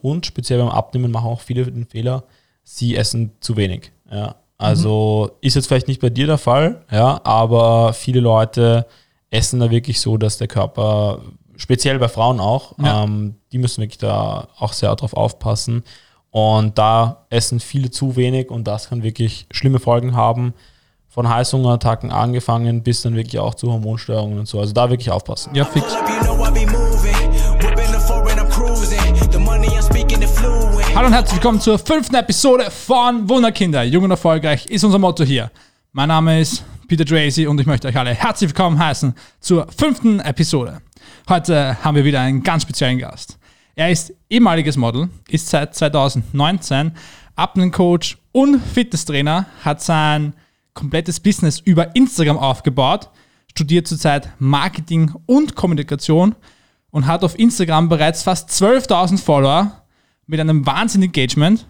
Und speziell beim Abnehmen machen auch viele den Fehler, sie essen zu wenig. Ja. Also mhm. ist jetzt vielleicht nicht bei dir der Fall, ja, aber viele Leute essen da wirklich so, dass der Körper, speziell bei Frauen auch, ja. ähm, die müssen wirklich da auch sehr drauf aufpassen. Und da essen viele zu wenig und das kann wirklich schlimme Folgen haben. Von Heißhungerattacken angefangen bis dann wirklich auch zu Hormonstörungen und so. Also da wirklich aufpassen. Ja, fix. Hallo und herzlich willkommen zur fünften Episode von Wunderkinder. Jung und erfolgreich ist unser Motto hier. Mein Name ist Peter Tracy und ich möchte euch alle herzlich willkommen heißen zur fünften Episode. Heute haben wir wieder einen ganz speziellen Gast. Er ist ehemaliges Model, ist seit 2019 Abnehmcoach und Fitnesstrainer, hat sein komplettes Business über Instagram aufgebaut, studiert zurzeit Marketing und Kommunikation und hat auf Instagram bereits fast 12.000 Follower mit einem wahnsinnigen Engagement.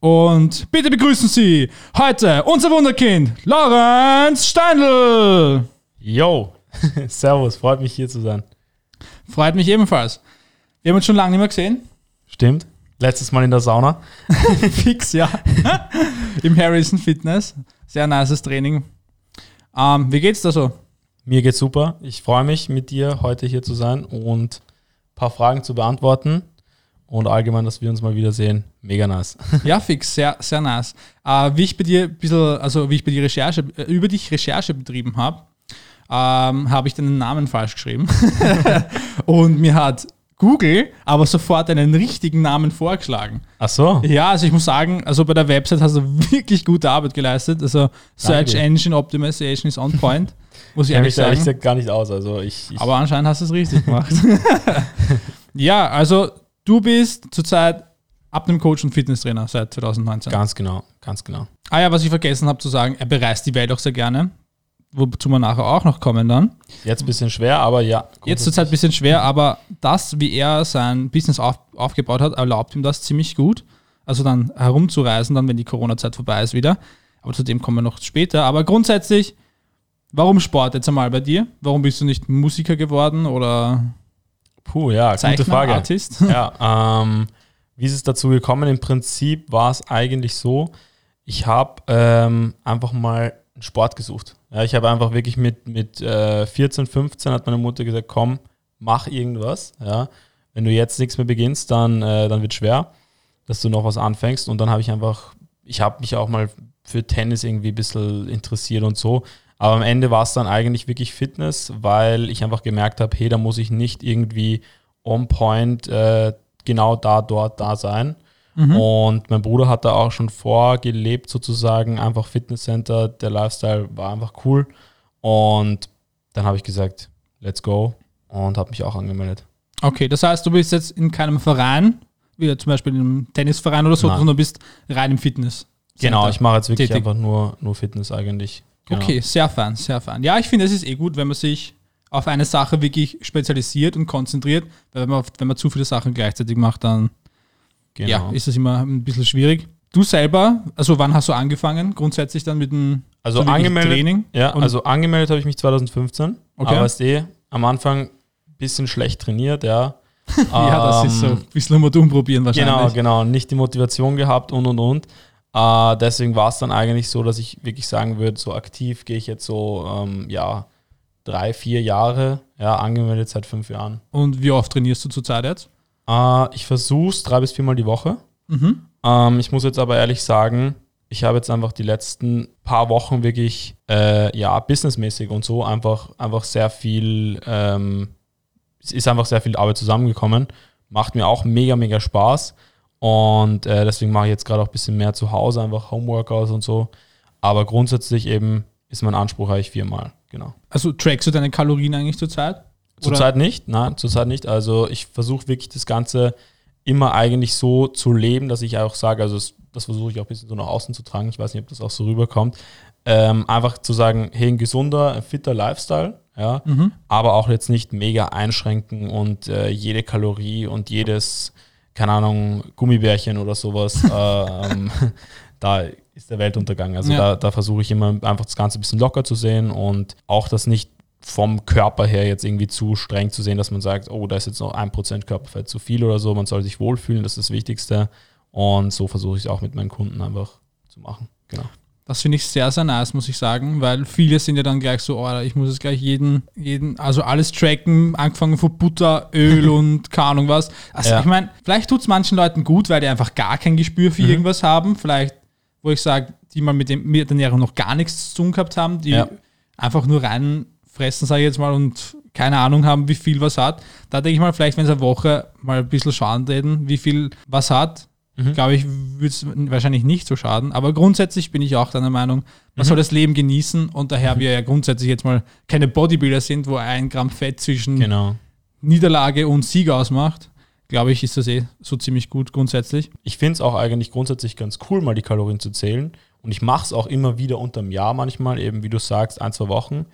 Und bitte begrüßen Sie heute unser Wunderkind, Lorenz Steindl. Yo, Servus, freut mich hier zu sein. Freut mich ebenfalls. Wir haben uns schon lange nicht mehr gesehen. Stimmt. Letztes Mal in der Sauna. Fix, ja. Im Harrison Fitness. Sehr nices Training. Ähm, wie geht's da so? Mir geht's super. Ich freue mich, mit dir heute hier zu sein und ein paar Fragen zu beantworten. Und allgemein, dass wir uns mal wiedersehen. Mega nice. Ja, fix, sehr, sehr nice. Äh, wie ich bei dir ein bisschen, also wie ich bei dir Recherche, äh, über dich Recherche betrieben habe, ähm, habe ich deinen Namen falsch geschrieben. und mir hat Google aber sofort einen richtigen Namen vorgeschlagen. Ach so? Ja, also ich muss sagen, also bei der Website hast du wirklich gute Arbeit geleistet. Also Search Danke. Engine Optimization ist on point, muss ich ehrlich sagen. Ich sag gar nicht aus. Also ich, ich aber anscheinend hast du es richtig gemacht. ja, also du bist zurzeit Abnehmcoach und Fitnesstrainer seit 2019. Ganz genau, ganz genau. Ah ja, was ich vergessen habe zu sagen, er bereist die Welt auch sehr gerne wozu wir nachher auch noch kommen dann. Jetzt ein bisschen schwer, aber ja. Jetzt zur Zeit ein bisschen schwer, aber das, wie er sein Business auf, aufgebaut hat, erlaubt ihm das ziemlich gut. Also dann herumzureisen, dann, wenn die Corona-Zeit vorbei ist wieder. Aber zu dem kommen wir noch später. Aber grundsätzlich, warum Sport jetzt einmal bei dir? Warum bist du nicht Musiker geworden oder Puh, ja, Zeichner, gute Frage. Artist? Ja, ähm, wie ist es dazu gekommen? Im Prinzip war es eigentlich so, ich habe ähm, einfach mal einen Sport gesucht. Ja, ich habe einfach wirklich mit, mit äh, 14, 15 hat meine Mutter gesagt, komm, mach irgendwas. Ja. Wenn du jetzt nichts mehr beginnst, dann, äh, dann wird es schwer, dass du noch was anfängst. Und dann habe ich einfach, ich habe mich auch mal für Tennis irgendwie ein bisschen interessiert und so. Aber am Ende war es dann eigentlich wirklich Fitness, weil ich einfach gemerkt habe, hey, da muss ich nicht irgendwie on point äh, genau da, dort, da sein, Mhm. Und mein Bruder hat da auch schon vorgelebt, sozusagen, einfach Fitnesscenter. Der Lifestyle war einfach cool. Und dann habe ich gesagt, let's go und habe mich auch angemeldet. Okay, das heißt, du bist jetzt in keinem Verein, wie zum Beispiel im Tennisverein oder so, Nein. sondern bist rein im Fitness. Genau, ich mache jetzt wirklich tätig. einfach nur, nur Fitness eigentlich. Genau. Okay, sehr fein, sehr fein. Ja, ich finde, es ist eh gut, wenn man sich auf eine Sache wirklich spezialisiert und konzentriert, weil wenn man, wenn man zu viele Sachen gleichzeitig macht, dann genau. ja, ist das immer ein bisschen schwierig. Du selber, also wann hast du angefangen grundsätzlich dann mit dem also angemeldet, Training? Ja, also angemeldet habe ich mich 2015. Okay. Aber ist eh am Anfang ein bisschen schlecht trainiert, ja. ja, das ist so ähm, ein bisschen mal umprobieren wahrscheinlich. Genau, genau. Nicht die Motivation gehabt und und und. Uh, deswegen war es dann eigentlich so, dass ich wirklich sagen würde, so aktiv gehe ich jetzt so, ähm, ja, drei, vier Jahre, ja, angemeldet seit fünf Jahren. Und wie oft trainierst du zurzeit jetzt? Äh, ich versuche es drei bis viermal die Woche. Mhm. Ähm, ich muss jetzt aber ehrlich sagen, ich habe jetzt einfach die letzten paar Wochen wirklich, äh, ja, businessmäßig und so einfach, einfach sehr viel, ähm, es ist einfach sehr viel Arbeit zusammengekommen. Macht mir auch mega, mega Spaß. Und äh, deswegen mache ich jetzt gerade auch ein bisschen mehr zu Hause, einfach Homeworkouts und so. Aber grundsätzlich eben ist mein Anspruch eigentlich viermal, genau. Also trackst du deine Kalorien eigentlich zurzeit? Zurzeit nicht, nein, zurzeit nicht. Also ich versuche wirklich das Ganze immer eigentlich so zu leben, dass ich auch sage, also das, das versuche ich auch ein bisschen so nach außen zu tragen. Ich weiß nicht, ob das auch so rüberkommt. Ähm, einfach zu sagen, hey, ein gesunder, ein fitter Lifestyle, ja, mhm. aber auch jetzt nicht mega einschränken und äh, jede Kalorie und jedes, keine Ahnung, Gummibärchen oder sowas, äh, ähm, da ist der Weltuntergang. Also ja. da, da versuche ich immer einfach das Ganze ein bisschen locker zu sehen und auch das nicht vom Körper her jetzt irgendwie zu streng zu sehen, dass man sagt, oh, da ist jetzt noch ein Prozent Körperfett zu viel oder so. Man soll sich wohlfühlen, das ist das Wichtigste. Und so versuche ich es auch mit meinen Kunden einfach zu machen. Genau. Das finde ich sehr, sehr nice, muss ich sagen, weil viele sind ja dann gleich so, oh, ich muss jetzt gleich jeden, jeden, also alles tracken, angefangen von Butter, Öl und keine Ahnung was. Also Ja. ich meine, vielleicht tut es manchen Leuten gut, weil die einfach gar kein Gespür Mhm. für irgendwas haben. Vielleicht, wo ich sage, die mal mit, dem, mit der Ernährung noch gar nichts zu tun gehabt haben, die Ja. einfach nur reinfressen, sage ich jetzt mal, und keine Ahnung haben, wie viel was hat. Da denke ich mal, vielleicht, wenn sie eine Woche mal ein bisschen schauen reden, wie viel was hat, Mhm. glaube ich, würde es wahrscheinlich nicht so schaden. Aber grundsätzlich bin ich auch deiner Meinung, man Mhm. soll das Leben genießen und daher wir ja grundsätzlich jetzt mal keine Bodybuilder sind, wo ein Gramm Fett zwischen Genau. Niederlage und Sieg ausmacht, glaube ich, ist das eh so ziemlich gut grundsätzlich. Ich finde es auch eigentlich grundsätzlich ganz cool, mal die Kalorien zu zählen. Und ich mache es auch immer wieder unterm Jahr manchmal, eben wie du sagst, ein, zwei Wochen.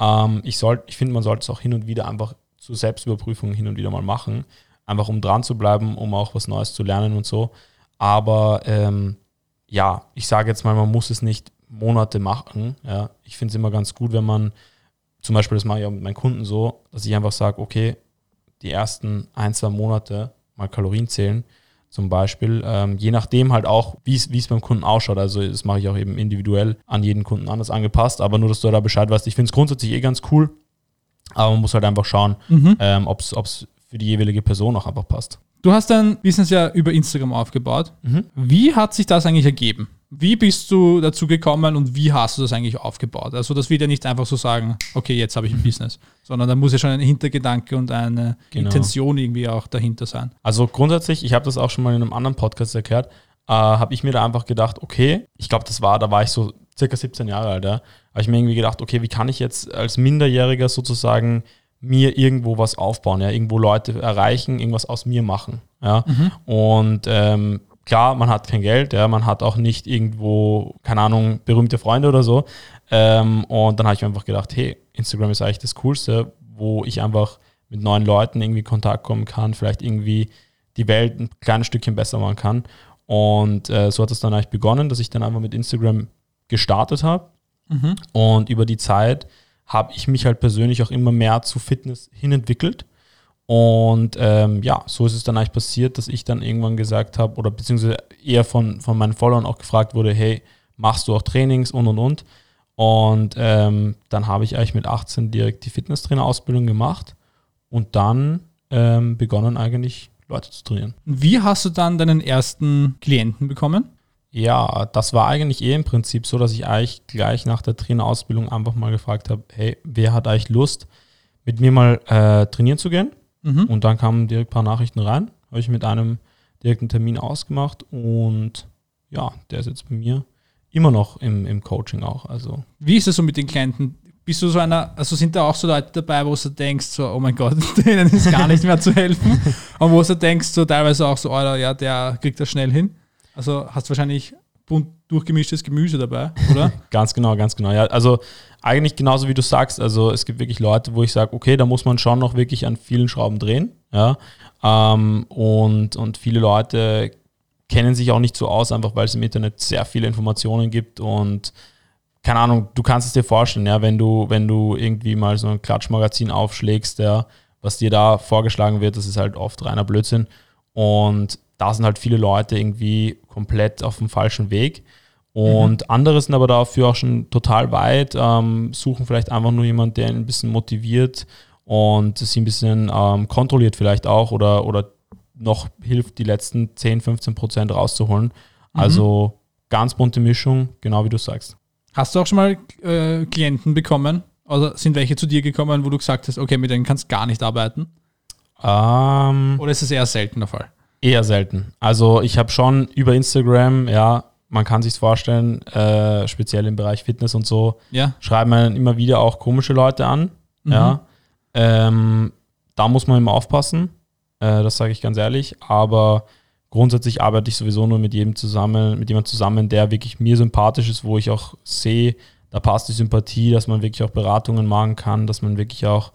Ähm, ich soll, ich finde, man sollte es auch hin und wieder einfach zur Selbstüberprüfung hin und wieder mal machen. Einfach um dran zu bleiben, um auch was Neues zu lernen und so. Aber ähm, ja, ich sage jetzt mal, man muss es nicht Monate machen. Ja. Ich finde es immer ganz gut, wenn man, zum Beispiel, das mache ich auch mit meinen Kunden so, dass ich einfach sage, okay, die ersten ein, zwei Monate mal Kalorien zählen, zum Beispiel. Ähm, je nachdem halt auch, wie es beim Kunden ausschaut. Also das mache ich auch eben individuell an jeden Kunden anders angepasst, aber nur, dass du da Bescheid weißt. Ich finde es grundsätzlich eh ganz cool, aber man muss halt einfach schauen, Mhm. ähm, ob es für die jeweilige Person auch einfach passt. Du hast dein Business ja über Instagram aufgebaut. Mhm. Wie hat sich das eigentlich ergeben? Wie bist du dazu gekommen und wie hast du das eigentlich aufgebaut? Also das wird ja nicht einfach so sagen, okay, jetzt habe ich ein Business, sondern da muss ja schon ein Hintergedanke und eine Genau. Intention irgendwie auch dahinter sein. Also grundsätzlich, ich habe das auch schon mal in einem anderen Podcast erklärt, äh, habe ich mir da einfach gedacht, okay, ich glaube, das war, da war ich so circa 17 Jahre alt, ja, habe ich mir irgendwie gedacht, okay, wie kann ich jetzt als Minderjähriger sozusagen mir irgendwo was aufbauen, ja, irgendwo Leute erreichen, irgendwas aus mir machen, ja. Und ähm, klar, man hat kein Geld, ja, man hat auch nicht irgendwo, keine Ahnung, berühmte Freunde oder so. Ähm, und dann habe ich mir einfach gedacht, hey, Instagram ist eigentlich das Coolste, wo ich einfach mit neuen Leuten irgendwie in Kontakt kommen kann, vielleicht irgendwie die Welt ein kleines Stückchen besser machen kann. Und äh, so hat es dann eigentlich begonnen, dass ich dann einfach mit Instagram gestartet habe. Und über die Zeit habe ich mich halt persönlich auch immer mehr zu Fitness hinentwickelt. Und ähm, ja, so ist es dann eigentlich passiert, dass ich dann irgendwann gesagt habe, oder beziehungsweise eher von, von meinen Followern auch gefragt wurde, hey, machst du auch Trainings und und und. Und ähm, dann habe ich eigentlich mit 18 direkt die Fitnesstrainer-Ausbildung gemacht und dann ähm, begonnen eigentlich Leute zu trainieren. Wie hast du dann deinen ersten Klienten bekommen? Ja, das war eigentlich eh im Prinzip so, dass ich eigentlich gleich nach der Trainerausbildung einfach mal gefragt habe, hey, wer hat eigentlich Lust, mit mir mal äh, trainieren zu gehen? Mhm. Und dann kamen direkt ein paar Nachrichten rein, habe ich mit einem direkten Termin ausgemacht und ja, der ist jetzt bei mir immer noch im, im Coaching auch. Also Wie ist es so mit den Klienten? Bist du so einer, also sind da auch so Leute dabei, wo du denkst, so, oh mein Gott, denen ist gar nicht mehr zu helfen. Und wo du denkst, so teilweise auch so, Alter, ja, der kriegt das schnell hin. Also hast wahrscheinlich bunt durchgemischtes Gemüse dabei, oder? Ganz genau, ganz genau. Ja, also eigentlich genauso wie du sagst. Also es gibt wirklich Leute, wo ich sage, okay, da muss man schon noch wirklich an vielen Schrauben drehen. Ja, ähm, und, und viele Leute kennen sich auch nicht so aus, einfach weil es im Internet sehr viele Informationen gibt und keine Ahnung, du kannst es dir vorstellen, ja, wenn du, wenn du irgendwie mal so ein Klatschmagazin aufschlägst, ja, was dir da vorgeschlagen wird, das ist halt oft reiner Blödsinn. Und da sind halt viele Leute irgendwie komplett auf dem falschen Weg. Und andere sind aber dafür auch schon total weit, ähm, suchen vielleicht einfach nur jemanden, der ein bisschen motiviert und sie ein bisschen ähm, kontrolliert vielleicht auch oder, oder noch hilft, die letzten 10, 15 Prozent rauszuholen. Also ganz bunte Mischung, genau wie du sagst. Hast du auch schon mal äh, Klienten bekommen? Oder sind welche zu dir gekommen, wo du gesagt hast, okay, mit denen kannst du gar nicht arbeiten? Ähm, Oder ist es eher selten der Fall? Eher selten. Also ich habe schon über Instagram, ja, man kann sich vorstellen, äh, speziell im Bereich Fitness und so, Ja. schreiben einen immer wieder auch komische Leute an. Ja. Ähm, da muss man immer aufpassen, äh, das sage ich ganz ehrlich. Aber grundsätzlich arbeite ich sowieso nur mit jedem zusammen, mit jemandem zusammen, der wirklich mir sympathisch ist, wo ich auch sehe, da passt die Sympathie, dass man wirklich auch Beratungen machen kann, dass man wirklich auch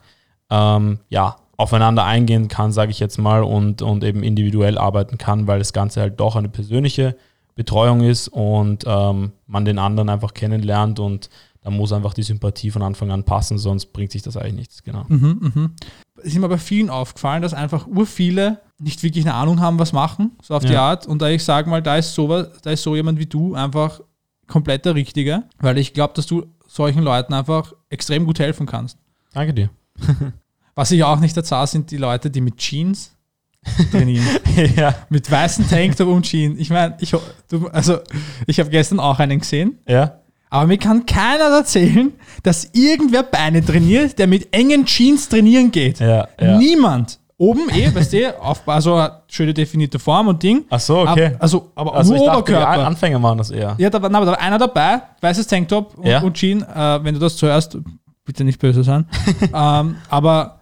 ähm, ja, aufeinander eingehen kann, sage ich jetzt mal, und, und eben individuell arbeiten kann, weil das Ganze halt doch eine persönliche Betreuung ist und ähm, man den anderen einfach kennenlernt und da muss einfach die Sympathie von Anfang an passen, sonst bringt sich das eigentlich nichts, genau. Mhm. Es ist mir bei vielen aufgefallen, dass einfach ur viele nicht wirklich eine Ahnung haben, was machen, so auf die Ja. Art. Und da ich sage mal, da ist so, da ist so jemand wie du einfach komplett der Richtige, weil ich glaube, dass du solchen Leuten einfach extrem gut helfen kannst. Danke dir. Was ich auch nicht erzähle, sind die Leute, die mit Jeans trainieren. ja. mit weißen Tanktop und Jeans. Ich meine, ich, du- also, ich habe gestern auch einen gesehen, Ja? aber mir kann keiner erzählen, dass irgendwer Beine trainiert, der mit engen Jeans trainieren geht. Ja, ja. Niemand. Oben eh, weißt du, auf, also schöne definierte Form und Ding. Ach so, okay. Ab, also, aber Also nur ich dachte, Oberkörper. Anfänger machen das eher. Ja, da war, na, da war einer dabei, weißes Tanktop und, Ja. und Jean. Äh, wenn du das zuhörst, bitte nicht böse sein. ähm, aber,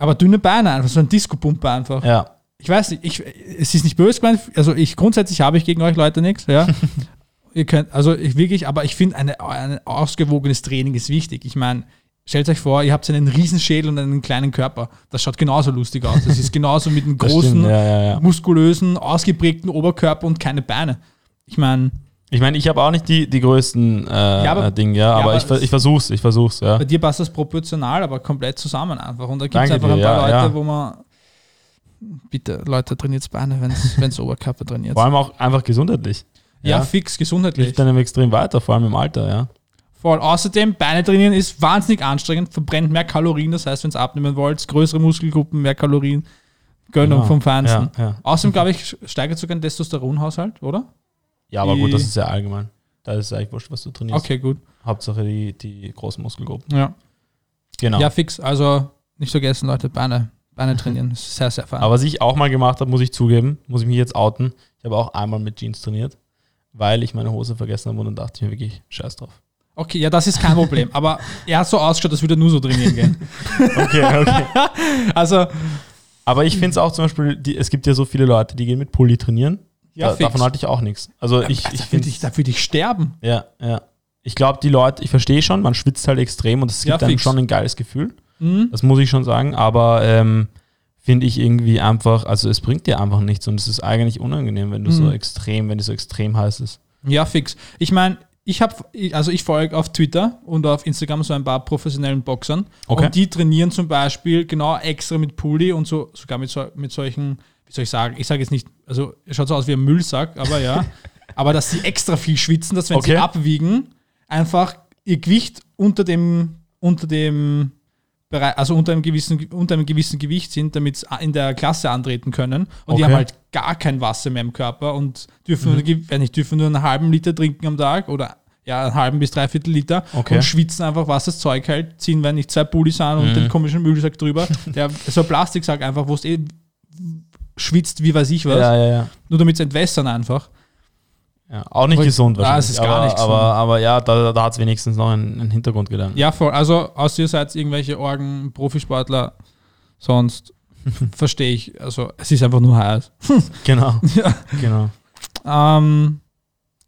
aber dünne Beine einfach, so ein Disco-Pumpe einfach. Ja. Ich weiß nicht, ich, es ist nicht böse gemeint, also ich grundsätzlich habe ich gegen euch Leute nichts, ja. Ihr könnt, also ich wirklich, aber ich finde, ein ausgewogenes Training ist wichtig. Ich meine, stellt euch vor, ihr habt einen Riesenschädel und einen kleinen Körper. Das schaut genauso lustig aus. Das ist genauso mit einem großen, stimmt, ja, ja, ja. muskulösen, ausgeprägten Oberkörper und keine Beine. Ich meine, Ich meine, ich habe auch nicht die, die größten äh, Ja, aber- Dinge, ja, aber, aber ich, ver- es- ich versuch's, ich versuch's, ja. bei dir passt das proportional, aber komplett zusammen einfach. Und da gibt es einfach dir, ein paar ja, Leute, ja. wo man. Bitte, Leute, trainiert Beine, wenn es Oberkörper trainiert. Vor allem auch einfach gesundheitlich. Ja, fix, gesundheitlich. Hilft einem extrem weiter, vor allem im Alter, ja. Voll. Außerdem, Beine trainieren ist wahnsinnig anstrengend, verbrennt mehr Kalorien. Das heißt, wenn ihr abnehmen wollt, größere Muskelgruppen, mehr Kalorien. Gönnung Genau. vom Feinsten. Ja, ja. Außerdem, glaube ich, steigert sogar den Testosteronhaushalt, oder? Ja, aber gut, das ist ja allgemein. Da ist es eigentlich wurscht, was du trainierst. Okay, gut. Hauptsache die, die großen Muskelgruppen. Ja. Genau. ja, fix. Also nicht vergessen, Leute, Beine, Beine trainieren. Das ist sehr, sehr fein. Aber was ich auch mal gemacht habe, muss ich zugeben, muss ich mich jetzt outen. Ich habe auch einmal mit Jeans trainiert, weil ich meine Hose vergessen habe und dann dachte ich mir wirklich, scheiß drauf. Okay, ja, das ist kein Problem. Aber er hat so ausgeschaut, als würde er nur so trainieren gehen. Okay, okay. Also, Aber ich finde es auch zum Beispiel, die, es gibt ja so viele Leute, die gehen mit Pulli trainieren. Ja, da, davon halte ich auch nichts. Also ich, da ich würde finde ich, da würd ich sterben. Ja, ja. Ich glaube, die Leute, ich verstehe schon, man schwitzt halt extrem und es Ja, gibt einem fix. schon ein geiles Gefühl. Mhm. Das muss ich schon sagen, aber ähm, finde ich irgendwie einfach, also es bringt dir einfach nichts und es ist eigentlich unangenehm, wenn du so Mhm. extrem, wenn die so extrem heiß ist. Ja, fix. Ich meine, ich habe, also ich folge auf Twitter und auf Instagram so ein paar professionellen Boxern. Okay. Und die trainieren zum Beispiel genau extra mit Pulli und so, sogar mit, so, mit solchen, wie soll ich sagen, ich sage jetzt nicht, also es schaut so aus wie ein Müllsack, aber ja. aber dass sie extra viel schwitzen, dass wenn Okay. sie abwiegen, einfach ihr Gewicht unter dem, unter dem Bereich, also unter einem gewissen, unter einem gewissen Gewicht sind, damit sie in der Klasse antreten können. Und die Okay. haben halt gar kein Wasser mehr im Körper und dürfen, nur, ge- wenn nicht, dürfen nur einen halben Liter trinken am Tag oder ja, einen halben bis dreiviertel Liter Okay. und schwitzen einfach, was das Zeug hält, ziehen, wenn nicht zwei Pullis an und Mhm. den komischen Müllsack drüber. Der, so ein Plastiksack einfach, wo es eh schwitzt, wie weiß ich was, Ja, ja, ja. nur damit es entwässern einfach. ja. Auch nicht Aber- gesund Ah, wahrscheinlich. es ist gar aber, nicht gesund. aber, aber ja, da, da hat es wenigstens noch einen, einen Hintergrundgedanken. Ja, voll. Also, außer ihr seid irgendwelche Orgen, Profisportler, sonst verstehe ich. Also, es ist einfach nur heiß. Genau. Ja. genau. Ähm,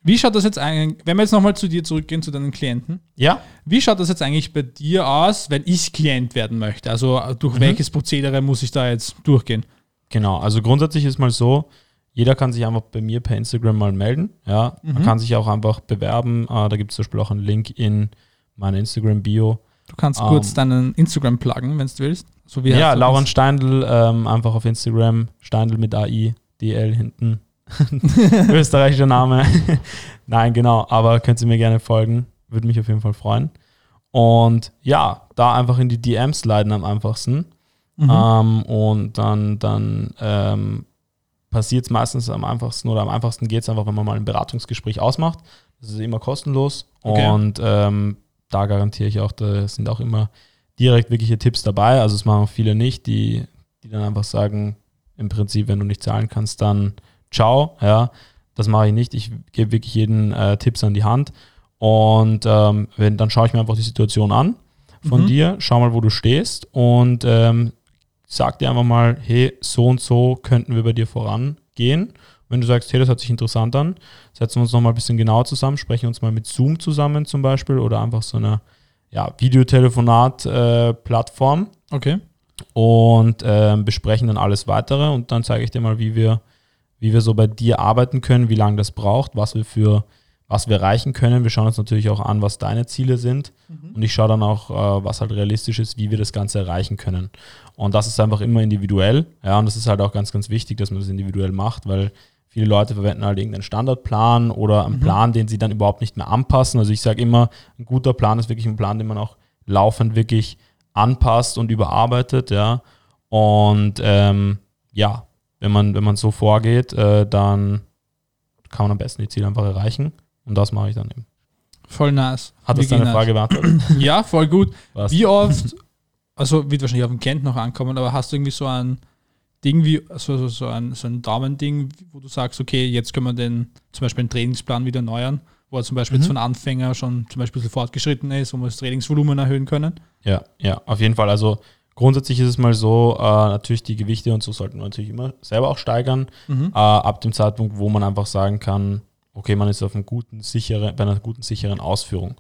wie schaut das jetzt eigentlich, wenn wir jetzt nochmal zu dir zurückgehen, zu deinen Klienten, Ja, wie schaut das jetzt eigentlich bei dir aus, wenn ich Klient werden möchte? Also, durch Mhm. welches Prozedere muss ich da jetzt durchgehen? Genau, also grundsätzlich ist mal so, jeder kann sich einfach bei mir per Instagram mal melden. Ja, man Mhm. kann sich auch einfach bewerben. Äh, da gibt es zum Beispiel auch einen Link in meiner Instagram-Bio. Du kannst Ähm. kurz deinen Instagram pluggen, wenn du willst. So wie Ja, Lauren Steindl, ähm, einfach auf Instagram, Steindl mit AI, DL hinten. Österreichischer Name. Nein, genau, aber könnt ihr mir gerne folgen. Würde mich auf jeden Fall freuen. Und ja, da einfach in die DMs leiten am einfachsten. Mhm. Ähm, und dann, dann ähm, passiert es meistens am einfachsten oder am einfachsten geht es einfach, wenn man mal ein Beratungsgespräch ausmacht. Das ist immer kostenlos Okay. und ähm, da garantiere ich auch, da sind auch immer direkt wirkliche Tipps dabei. Also es machen viele nicht, die, die dann einfach sagen, im Prinzip, wenn du nicht zahlen kannst, dann ciao. Ja, das mache ich nicht. Ich gebe wirklich jeden äh, Tipps an die Hand. Und ähm, wenn, dann schaue ich mir einfach die Situation an von Mhm. dir, schau mal, wo du stehst und ähm, sag dir einfach mal, hey, so und so könnten wir bei dir vorangehen. Wenn du sagst, hey, das hört sich interessant an, setzen wir uns nochmal ein bisschen genauer zusammen, sprechen uns mal mit Zoom zusammen zum Beispiel oder einfach so eine ja, Videotelefonat-Plattform Okay. und ähm, besprechen dann alles weitere und dann zeige ich dir mal, wie wir, wie wir so bei dir arbeiten können, wie lange das braucht, was wir für, was wir erreichen können. Wir schauen uns natürlich auch an, was deine Ziele sind. Mhm. Und ich schaue dann auch, äh, was halt realistisch ist, wie wir das Ganze erreichen können. Und das ist einfach immer individuell. Ja, und das ist halt auch ganz, ganz wichtig, dass man das individuell macht, weil viele Leute verwenden halt irgendeinen Standardplan oder einen mhm. Plan, den sie dann überhaupt nicht mehr anpassen. Also ich sage immer, ein guter Plan ist wirklich ein Plan, den man auch laufend wirklich anpasst und überarbeitet, ja. Und ähm, ja, wenn man, wenn man so vorgeht, äh, dann kann man am besten die Ziele einfach erreichen. Und das mache ich dann eben. Voll nice. Hat das deine Frage beantwortet? ja, voll gut. Was? Wie oft, also wird wahrscheinlich auf den Client noch ankommen, aber hast du irgendwie so ein Ding wie, also so, so ein, so ein Daumending, wo du sagst, okay, jetzt können wir den, zum Beispiel einen Trainingsplan wieder erneuern, wo er zum Beispiel mhm. jetzt von Anfänger schon zum Beispiel so fortgeschritten ist, wo wir das Trainingsvolumen erhöhen können? Ja, ja, auf jeden Fall. Also grundsätzlich ist es mal so, äh, natürlich die Gewichte und so sollten wir natürlich immer selber auch steigern, mhm. äh, ab dem Zeitpunkt, wo man einfach sagen kann, okay, man ist auf einem guten, sicheren, bei einer guten, sicheren Ausführung.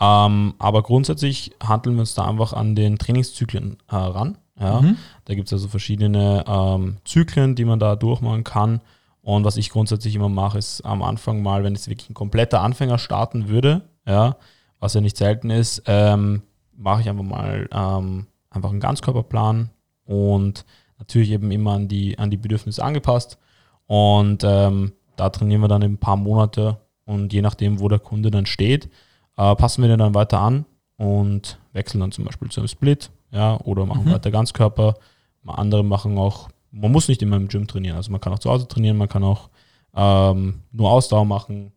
Ähm, aber grundsätzlich handeln wir uns da einfach an den Trainingszyklen heran. Äh, ja? Mhm. Da gibt es also verschiedene ähm, Zyklen, die man da durchmachen kann. Und was ich grundsätzlich immer mache, ist am Anfang mal, wenn jetzt wirklich ein kompletter Anfänger starten würde, ja, was ja nicht selten ist, ähm, mache ich einfach mal ähm, einfach einen Ganzkörperplan und natürlich eben immer an die, an die Bedürfnisse angepasst. Und ähm, da trainieren wir dann ein paar Monate und je nachdem, wo der Kunde dann steht, äh, passen wir den dann weiter an und wechseln dann zum Beispiel zu einem Split, ja, oder machen mhm. weiter Ganzkörper. Andere machen auch, man muss nicht immer im Gym trainieren, also man kann auch zu Hause trainieren, man kann auch ähm, nur Ausdauer machen,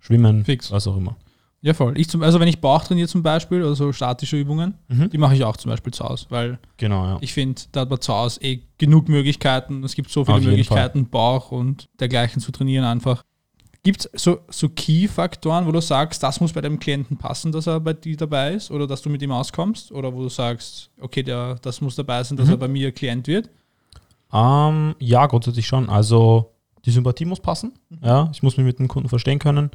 schwimmen, Fix. was auch immer. Ja, voll. Ich zum, also wenn ich Bauch trainiere zum Beispiel, oder so statische Übungen, mhm. die mache ich auch zum Beispiel zu Hause, weil genau, ja. ich finde, da hat man zu Hause eh genug Möglichkeiten. Es gibt so viele Möglichkeiten, Bauch und dergleichen zu trainieren einfach. Gibt es so, so Key-Faktoren, wo du sagst, das muss bei deinem Klienten passen, dass er bei dir dabei ist oder dass du mit ihm auskommst? Oder wo du sagst, okay, der, das muss dabei sein, dass mhm. er bei mir Klient wird? Um, ähm, ja, grundsätzlich schon. Also die Sympathie muss passen. Mhm. Ja, ich muss mich mit dem Kunden verstehen können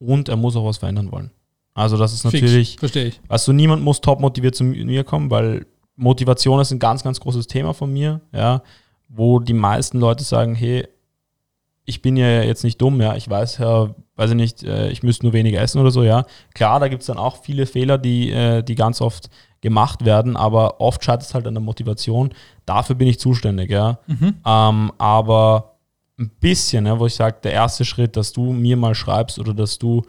und er muss auch was verändern wollen. Also das ist natürlich, verstehe ich. Du, niemand muss top motiviert zu mir kommen, weil Motivation ist ein ganz, ganz großes Thema von mir, ja, wo die meisten Leute sagen, hey, ich bin ja jetzt nicht dumm, ja, ich weiß ja, weiß ich nicht, äh, ich müsste nur weniger essen oder so, ja. Klar, da gibt es dann auch viele Fehler, die, äh, die ganz oft gemacht werden, aber oft scheitert es halt an der Motivation. Dafür bin ich zuständig, ja. Mhm. Ähm, aber ein bisschen, ja, wo ich sage, der erste Schritt, dass du mir mal schreibst oder dass du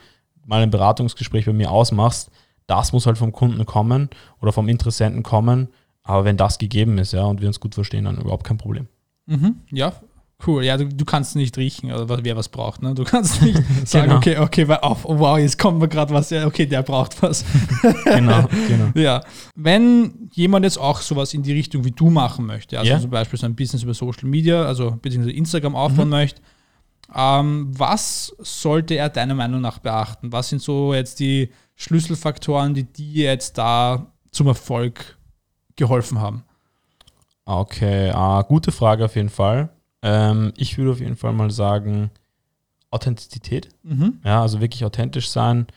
mal ein Beratungsgespräch bei mir ausmachst, das muss halt vom Kunden kommen oder vom Interessenten kommen. Aber wenn das gegeben ist, ja, und wir uns gut verstehen, dann überhaupt kein Problem. Mhm, ja, Cool, ja, du, du kannst nicht riechen, oder wer was braucht. Ne? Du kannst nicht sagen, genau. okay, okay, auf, oh, wow, jetzt kommt mir gerade was, ja, okay, der braucht was. genau, genau. Ja. Wenn jemand jetzt auch sowas in die Richtung wie du machen möchte, also yeah. zum Beispiel so ein Business über Social Media, also beziehungsweise Instagram aufbauen mhm. möchte, ähm, was sollte er deiner Meinung nach beachten? Was sind so jetzt die Schlüsselfaktoren, die dir jetzt da zum Erfolg geholfen haben? Okay, uh, gute Frage auf jeden Fall. Ähm, ich würde auf jeden Fall mal sagen, Authentizität. Mhm. Ja, also wirklich authentisch sein.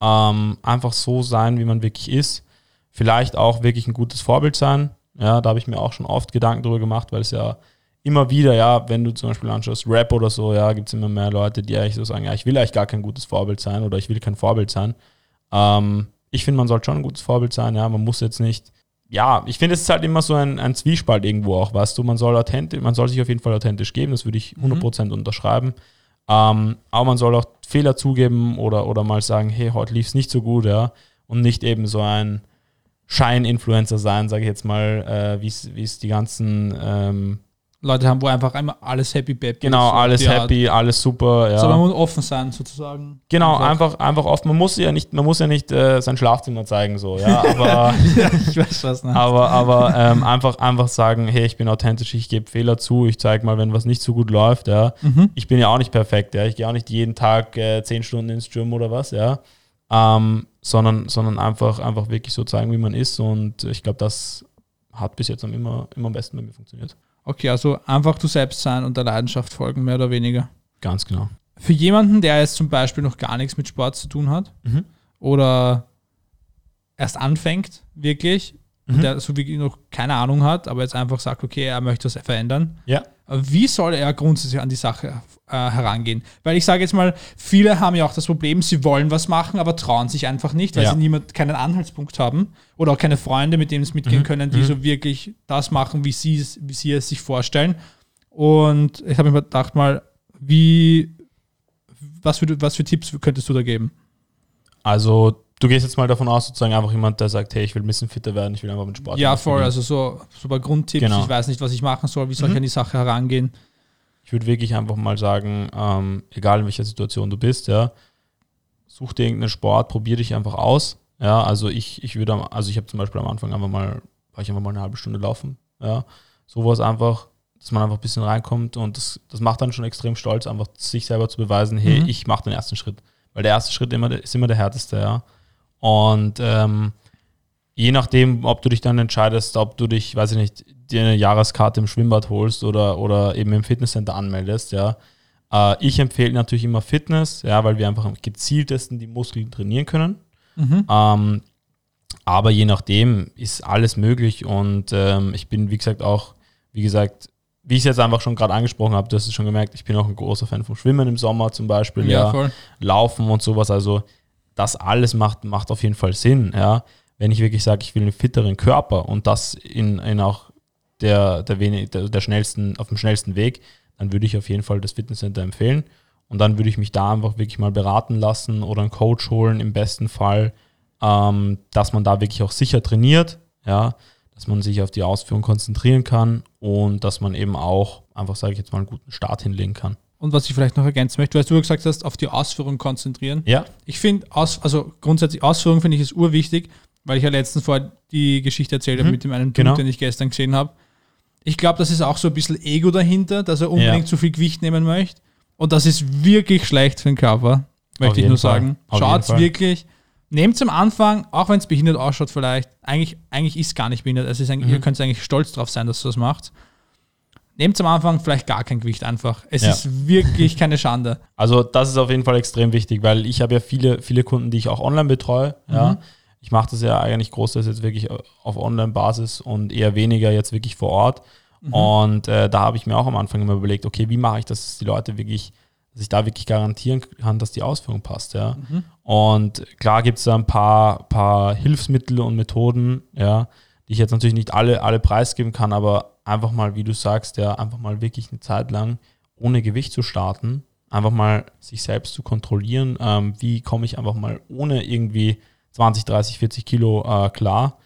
Ähm, einfach so sein, wie man wirklich ist. Vielleicht auch wirklich ein gutes Vorbild sein. Ja, da habe ich mir auch schon oft Gedanken drüber gemacht, weil es ja immer wieder, ja, wenn du zum Beispiel anschaust, Rap oder so, ja, gibt es immer mehr Leute, die eigentlich so sagen, ja, ich will eigentlich gar kein gutes Vorbild sein oder ich will kein Vorbild sein. Ähm, ich finde, man sollte schon ein gutes Vorbild sein, ja, man muss jetzt nicht ja, ich finde, es ist halt immer so ein, ein Zwiespalt irgendwo auch, weißt du, man soll authentisch, man soll sich auf jeden Fall authentisch geben, das würde ich 100% mhm. unterschreiben. Ähm, aber man soll auch Fehler zugeben oder, oder mal sagen, hey, heute lief es nicht so gut, ja, und nicht eben so ein Schein-Influencer sein, sage ich jetzt mal, äh, wie es die ganzen ähm, Leute haben, wo einfach einmal alles happy baby Genau, alles happy, Art. alles super. Ja. So, man muss offen sein, sozusagen. Genau, einfach, einfach offen. Man muss ja nicht, man muss ja nicht äh, sein Schlafzimmer zeigen, so, ja. Aber, ja, ich weiß was, aber, aber ähm, einfach, einfach sagen, hey, ich bin authentisch, ich gebe Fehler zu, ich zeige mal, wenn was nicht so gut läuft, ja. Mhm. Ich bin ja auch nicht perfekt, ja. Ich gehe auch nicht jeden Tag äh, zehn Stunden ins Gym oder was, ja. Ähm, sondern, sondern einfach, einfach wirklich so zeigen, wie man ist. Und ich glaube, das hat bis jetzt immer, immer am besten bei mir funktioniert. Okay, also einfach du selbst sein und der Leidenschaft folgen, mehr oder weniger. Ganz genau. Für jemanden, der jetzt zum Beispiel noch gar nichts mit Sport zu tun hat mhm. oder erst anfängt, wirklich, mhm. und der so wirklich noch keine Ahnung hat, aber jetzt einfach sagt, okay, er möchte das verändern. Ja. Wie soll er grundsätzlich an die Sache äh, herangehen? Weil ich sage jetzt mal, viele haben ja auch das Problem, sie wollen was machen, aber trauen sich einfach nicht, weil Ja. sie niemand, keinen Anhaltspunkt haben oder auch keine Freunde, mit denen sie mitgehen Mhm. können, die so wirklich das machen, wie sie, es- wie sie es sich vorstellen. Und ich habe mir gedacht mal, wie, was für, was für Tipps könntest du da geben? Also, du gehst jetzt mal davon aus, sozusagen einfach jemand, der sagt, hey, ich will ein bisschen fitter werden, ich will einfach mit Sport. Ja, voll. Also so, so bei Grundtipps, Genau. ich weiß nicht, was ich machen soll, wie soll Mhm. ich an die Sache herangehen. Ich würde wirklich einfach mal sagen, ähm, egal in welcher Situation du bist, ja, such dir irgendeinen Sport, probier dich einfach aus. Ja, also ich, ich würde, also ich habe zum Beispiel am Anfang einfach mal, war ich einfach mal eine halbe Stunde laufen. Ja, sowas einfach, dass man einfach ein bisschen reinkommt und das, das macht dann schon extrem stolz, einfach sich selber zu beweisen, hey, Mhm. ich mache den ersten Schritt. Weil der erste Schritt immer, ist immer der härteste, ja. Und ähm, je nachdem, ob du dich dann entscheidest, ob du dich, weiß ich nicht, dir eine Jahreskarte im Schwimmbad holst oder, oder eben im Fitnesscenter anmeldest, ja. Äh, ich empfehle natürlich immer Fitness, ja, weil wir einfach am gezieltesten die Muskeln trainieren können. Mhm. Ähm, aber je nachdem ist alles möglich und ähm, ich bin, wie gesagt, auch, wie gesagt, wie ich es jetzt einfach schon gerade angesprochen habe, du hast es schon gemerkt, ich bin auch ein großer Fan vom Schwimmen im Sommer zum Beispiel, ja, voll. Laufen und sowas. Also das alles macht, macht auf jeden Fall Sinn, ja. Wenn ich wirklich sage, ich will einen fitteren Körper und das in, in auch der, der, wenig, der, der schnellsten, auf dem schnellsten Weg, dann würde ich auf jeden Fall das Fitnesscenter empfehlen. Und dann würde ich mich da einfach wirklich mal beraten lassen oder einen Coach holen, im besten Fall, ähm, dass man da wirklich auch sicher trainiert, ja, dass man sich auf die Ausführung konzentrieren kann und dass man eben auch einfach, sage ich jetzt mal, einen guten Start hinlegen kann. Und was ich vielleicht noch ergänzen möchte, weil du gesagt hast, auf die Ausführung konzentrieren. Ja, Ich finde, aus, also grundsätzlich Ausführung finde ich ist urwichtig, weil ich ja letztens vor die Geschichte erzählt habe Mhm. mit dem einen Genau. Typ, den ich gestern gesehen habe. Ich glaube, das ist auch so ein bisschen Ego dahinter, dass er unbedingt Ja. zu viel Gewicht nehmen möchte. Und das ist wirklich schlecht für den Körper, möchte ich nur Fall. sagen. Schaut Fall. wirklich, nehmt am Anfang, auch wenn es behindert ausschaut vielleicht, eigentlich, eigentlich ist es gar nicht behindert. Es ist Mhm. Ihr könnt eigentlich stolz drauf sein, dass ihr das macht. Nehmt am Anfang vielleicht gar kein Gewicht einfach. Es Ja. ist wirklich keine Schande. Also das ist auf jeden Fall extrem wichtig, weil ich habe ja viele, viele Kunden, die ich auch online betreue. Ja. Mhm. Ich mache das ja eigentlich großteils jetzt wirklich auf Online-Basis und eher weniger jetzt wirklich vor Ort. Mhm. Und äh, da habe ich mir auch am Anfang immer überlegt, okay, wie mache ich das, dass die Leute wirklich, dass ich da wirklich garantieren kann, dass die Ausführung passt, ja. Mhm. Und klar gibt es da ein paar, paar Hilfsmittel und Methoden, ja, die ich jetzt natürlich nicht alle, alle preisgeben kann, aber einfach mal, wie du sagst, ja, einfach mal wirklich eine Zeit lang ohne Gewicht zu starten, einfach mal sich selbst zu kontrollieren, ähm, wie komme ich einfach mal ohne irgendwie 20, 30, 40 Kilo äh, klar,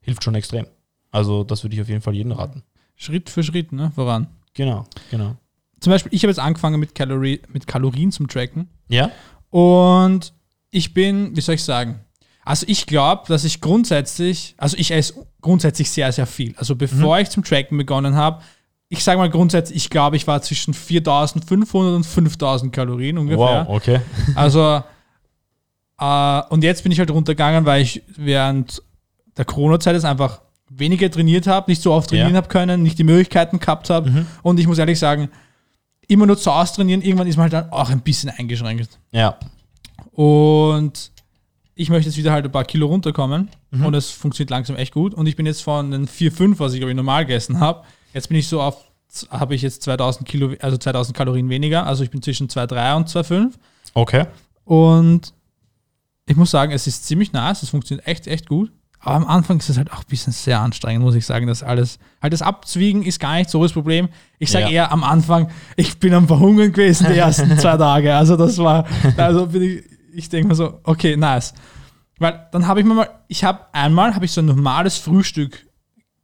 hilft schon extrem. Also das würde ich auf jeden Fall jedem raten. Schritt für Schritt, ne, voran. Genau, genau. Zum Beispiel, ich habe jetzt angefangen mit, Kalori mit Kalorien zum Tracken Ja? und ich bin, wie soll ich sagen, also ich glaube, dass ich grundsätzlich, also ich esse grundsätzlich sehr, sehr viel. Also bevor ich zum Tracken begonnen habe, ich sage mal grundsätzlich, ich glaube, ich war zwischen 4500 und 5000 Kalorien ungefähr. Wow, okay. Also, äh, und jetzt bin ich halt runtergegangen, weil ich während der Corona-Zeit jetzt einfach weniger trainiert habe, nicht so oft trainieren Ja. habe können, nicht die Möglichkeiten gehabt habe. Mhm. Und ich muss ehrlich sagen, immer nur zu austrainieren, irgendwann ist man halt dann auch ein bisschen eingeschränkt. Ja. Und ich möchte jetzt wieder halt ein paar Kilo runterkommen Mhm. und es funktioniert langsam echt gut. Und ich bin jetzt von den 4,5, was ich glaube ich normal gegessen habe, jetzt bin ich so auf, habe ich jetzt 2000 Kilo, also 2000 Kalorien weniger. Also ich bin zwischen 2,3 und 2,5. Okay. Und ich muss sagen, es ist ziemlich nice, es funktioniert echt, echt gut. Aber am Anfang ist es halt auch ein bisschen sehr anstrengend, muss ich sagen, das alles. Halt das Abzwiegen ist gar nicht so das Problem. Ich sage Ja. eher am Anfang, ich bin am Verhungern gewesen die ersten zwei Tage. Also das war, also bin ich, ich denke mir so, okay, nice. Weil dann habe ich mir mal, ich habe einmal, habe ich so ein normales Frühstück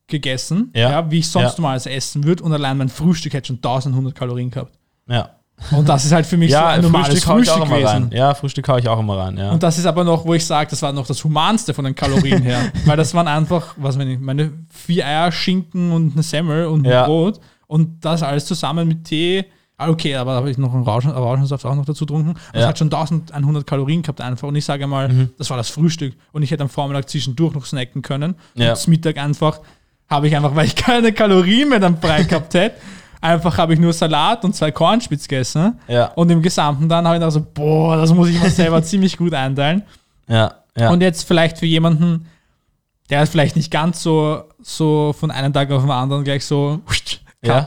gegessen, Ja. ja. wie ich sonst Ja. normales essen würde und allein mein Frühstück hätte schon 1100 Kalorien gehabt. Ja. Und das ist halt für mich so Ja, ein normales Frühstück hau ich auch Frühstück immer gewesen. rein. Ja, Frühstück hau ich auch immer rein, ja. Und das ist aber noch, wo ich sage, das war noch das Humanste von den Kalorien her. Weil das waren einfach, was meine ich, meine vier Eier, Schinken und eine Semmel und ein. Brot. Und das alles zusammen mit Tee. Ah, okay, aber da habe ich noch einen Rauschen, Rauschensaft auch noch dazu getrunken. Das Ja. hat schon 1100 Kalorien gehabt einfach. Und ich sage mal, Mhm. das war das Frühstück. Und ich hätte am Vormittag zwischendurch noch snacken können. Ja. Und Mittag einfach habe ich einfach, weil ich keine Kalorien mehr dann frei gehabt hätte, einfach habe ich nur Salat und zwei Cornspitz gegessen. ja, Und im Gesamten dann habe ich gedacht so, boah, das muss ich mir selber ziemlich gut einteilen. ja, ja. Und jetzt vielleicht für jemanden, der vielleicht nicht ganz so, so von einem Tag auf den anderen gleich so Ja.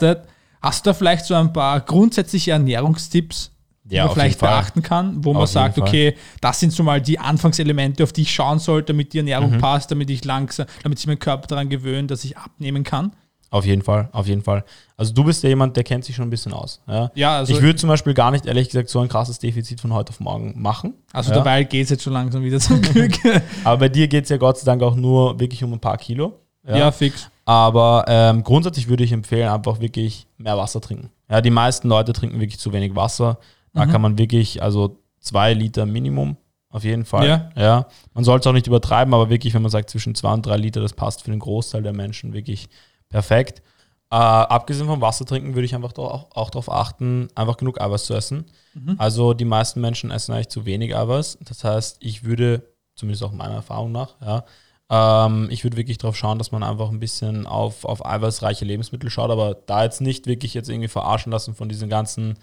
Hast du da vielleicht so ein paar grundsätzliche Ernährungstipps, die Ja, man vielleicht beachten kann, wo man Auf jeden sagt, Fall. okay, das sind so mal die Anfangselemente, auf die ich schauen sollte, damit die Ernährung Mhm. passt, damit ich langsam, damit sich mein Körper daran gewöhnt, dass ich abnehmen kann? Auf jeden Fall, auf jeden Fall. Also du bist ja jemand, der kennt sich schon ein bisschen aus. Ja? Ja, also, ich würde zum Beispiel gar nicht, ehrlich gesagt, so ein krasses Defizit von heute auf morgen machen. also ja? dabei geht es jetzt schon langsam wieder zum Glück. Aber bei dir geht es ja Gott sei Dank auch nur wirklich um ein paar Kilo. ja. fix. Aber ähm, grundsätzlich würde ich empfehlen, einfach wirklich mehr Wasser trinken. Ja, die meisten Leute trinken wirklich zu wenig Wasser. Da Mhm. kann man wirklich, also zwei Liter Minimum auf jeden Fall. Ja. ja. Man sollte es auch nicht übertreiben, aber wirklich, wenn man sagt zwischen zwei und drei Liter, das passt für den Großteil der Menschen wirklich perfekt. Äh, abgesehen vom Wasser trinken würde ich einfach auch, auch darauf achten, einfach genug Eiweiß zu essen. Mhm. Also die meisten Menschen essen eigentlich zu wenig Eiweiß. Das heißt, ich würde, zumindest auch meiner Erfahrung nach, ja, ähm, ich würde wirklich darauf schauen, dass man einfach ein bisschen auf, auf eiweißreiche Lebensmittel schaut, aber da jetzt nicht wirklich jetzt irgendwie verarschen lassen von diesen ganzen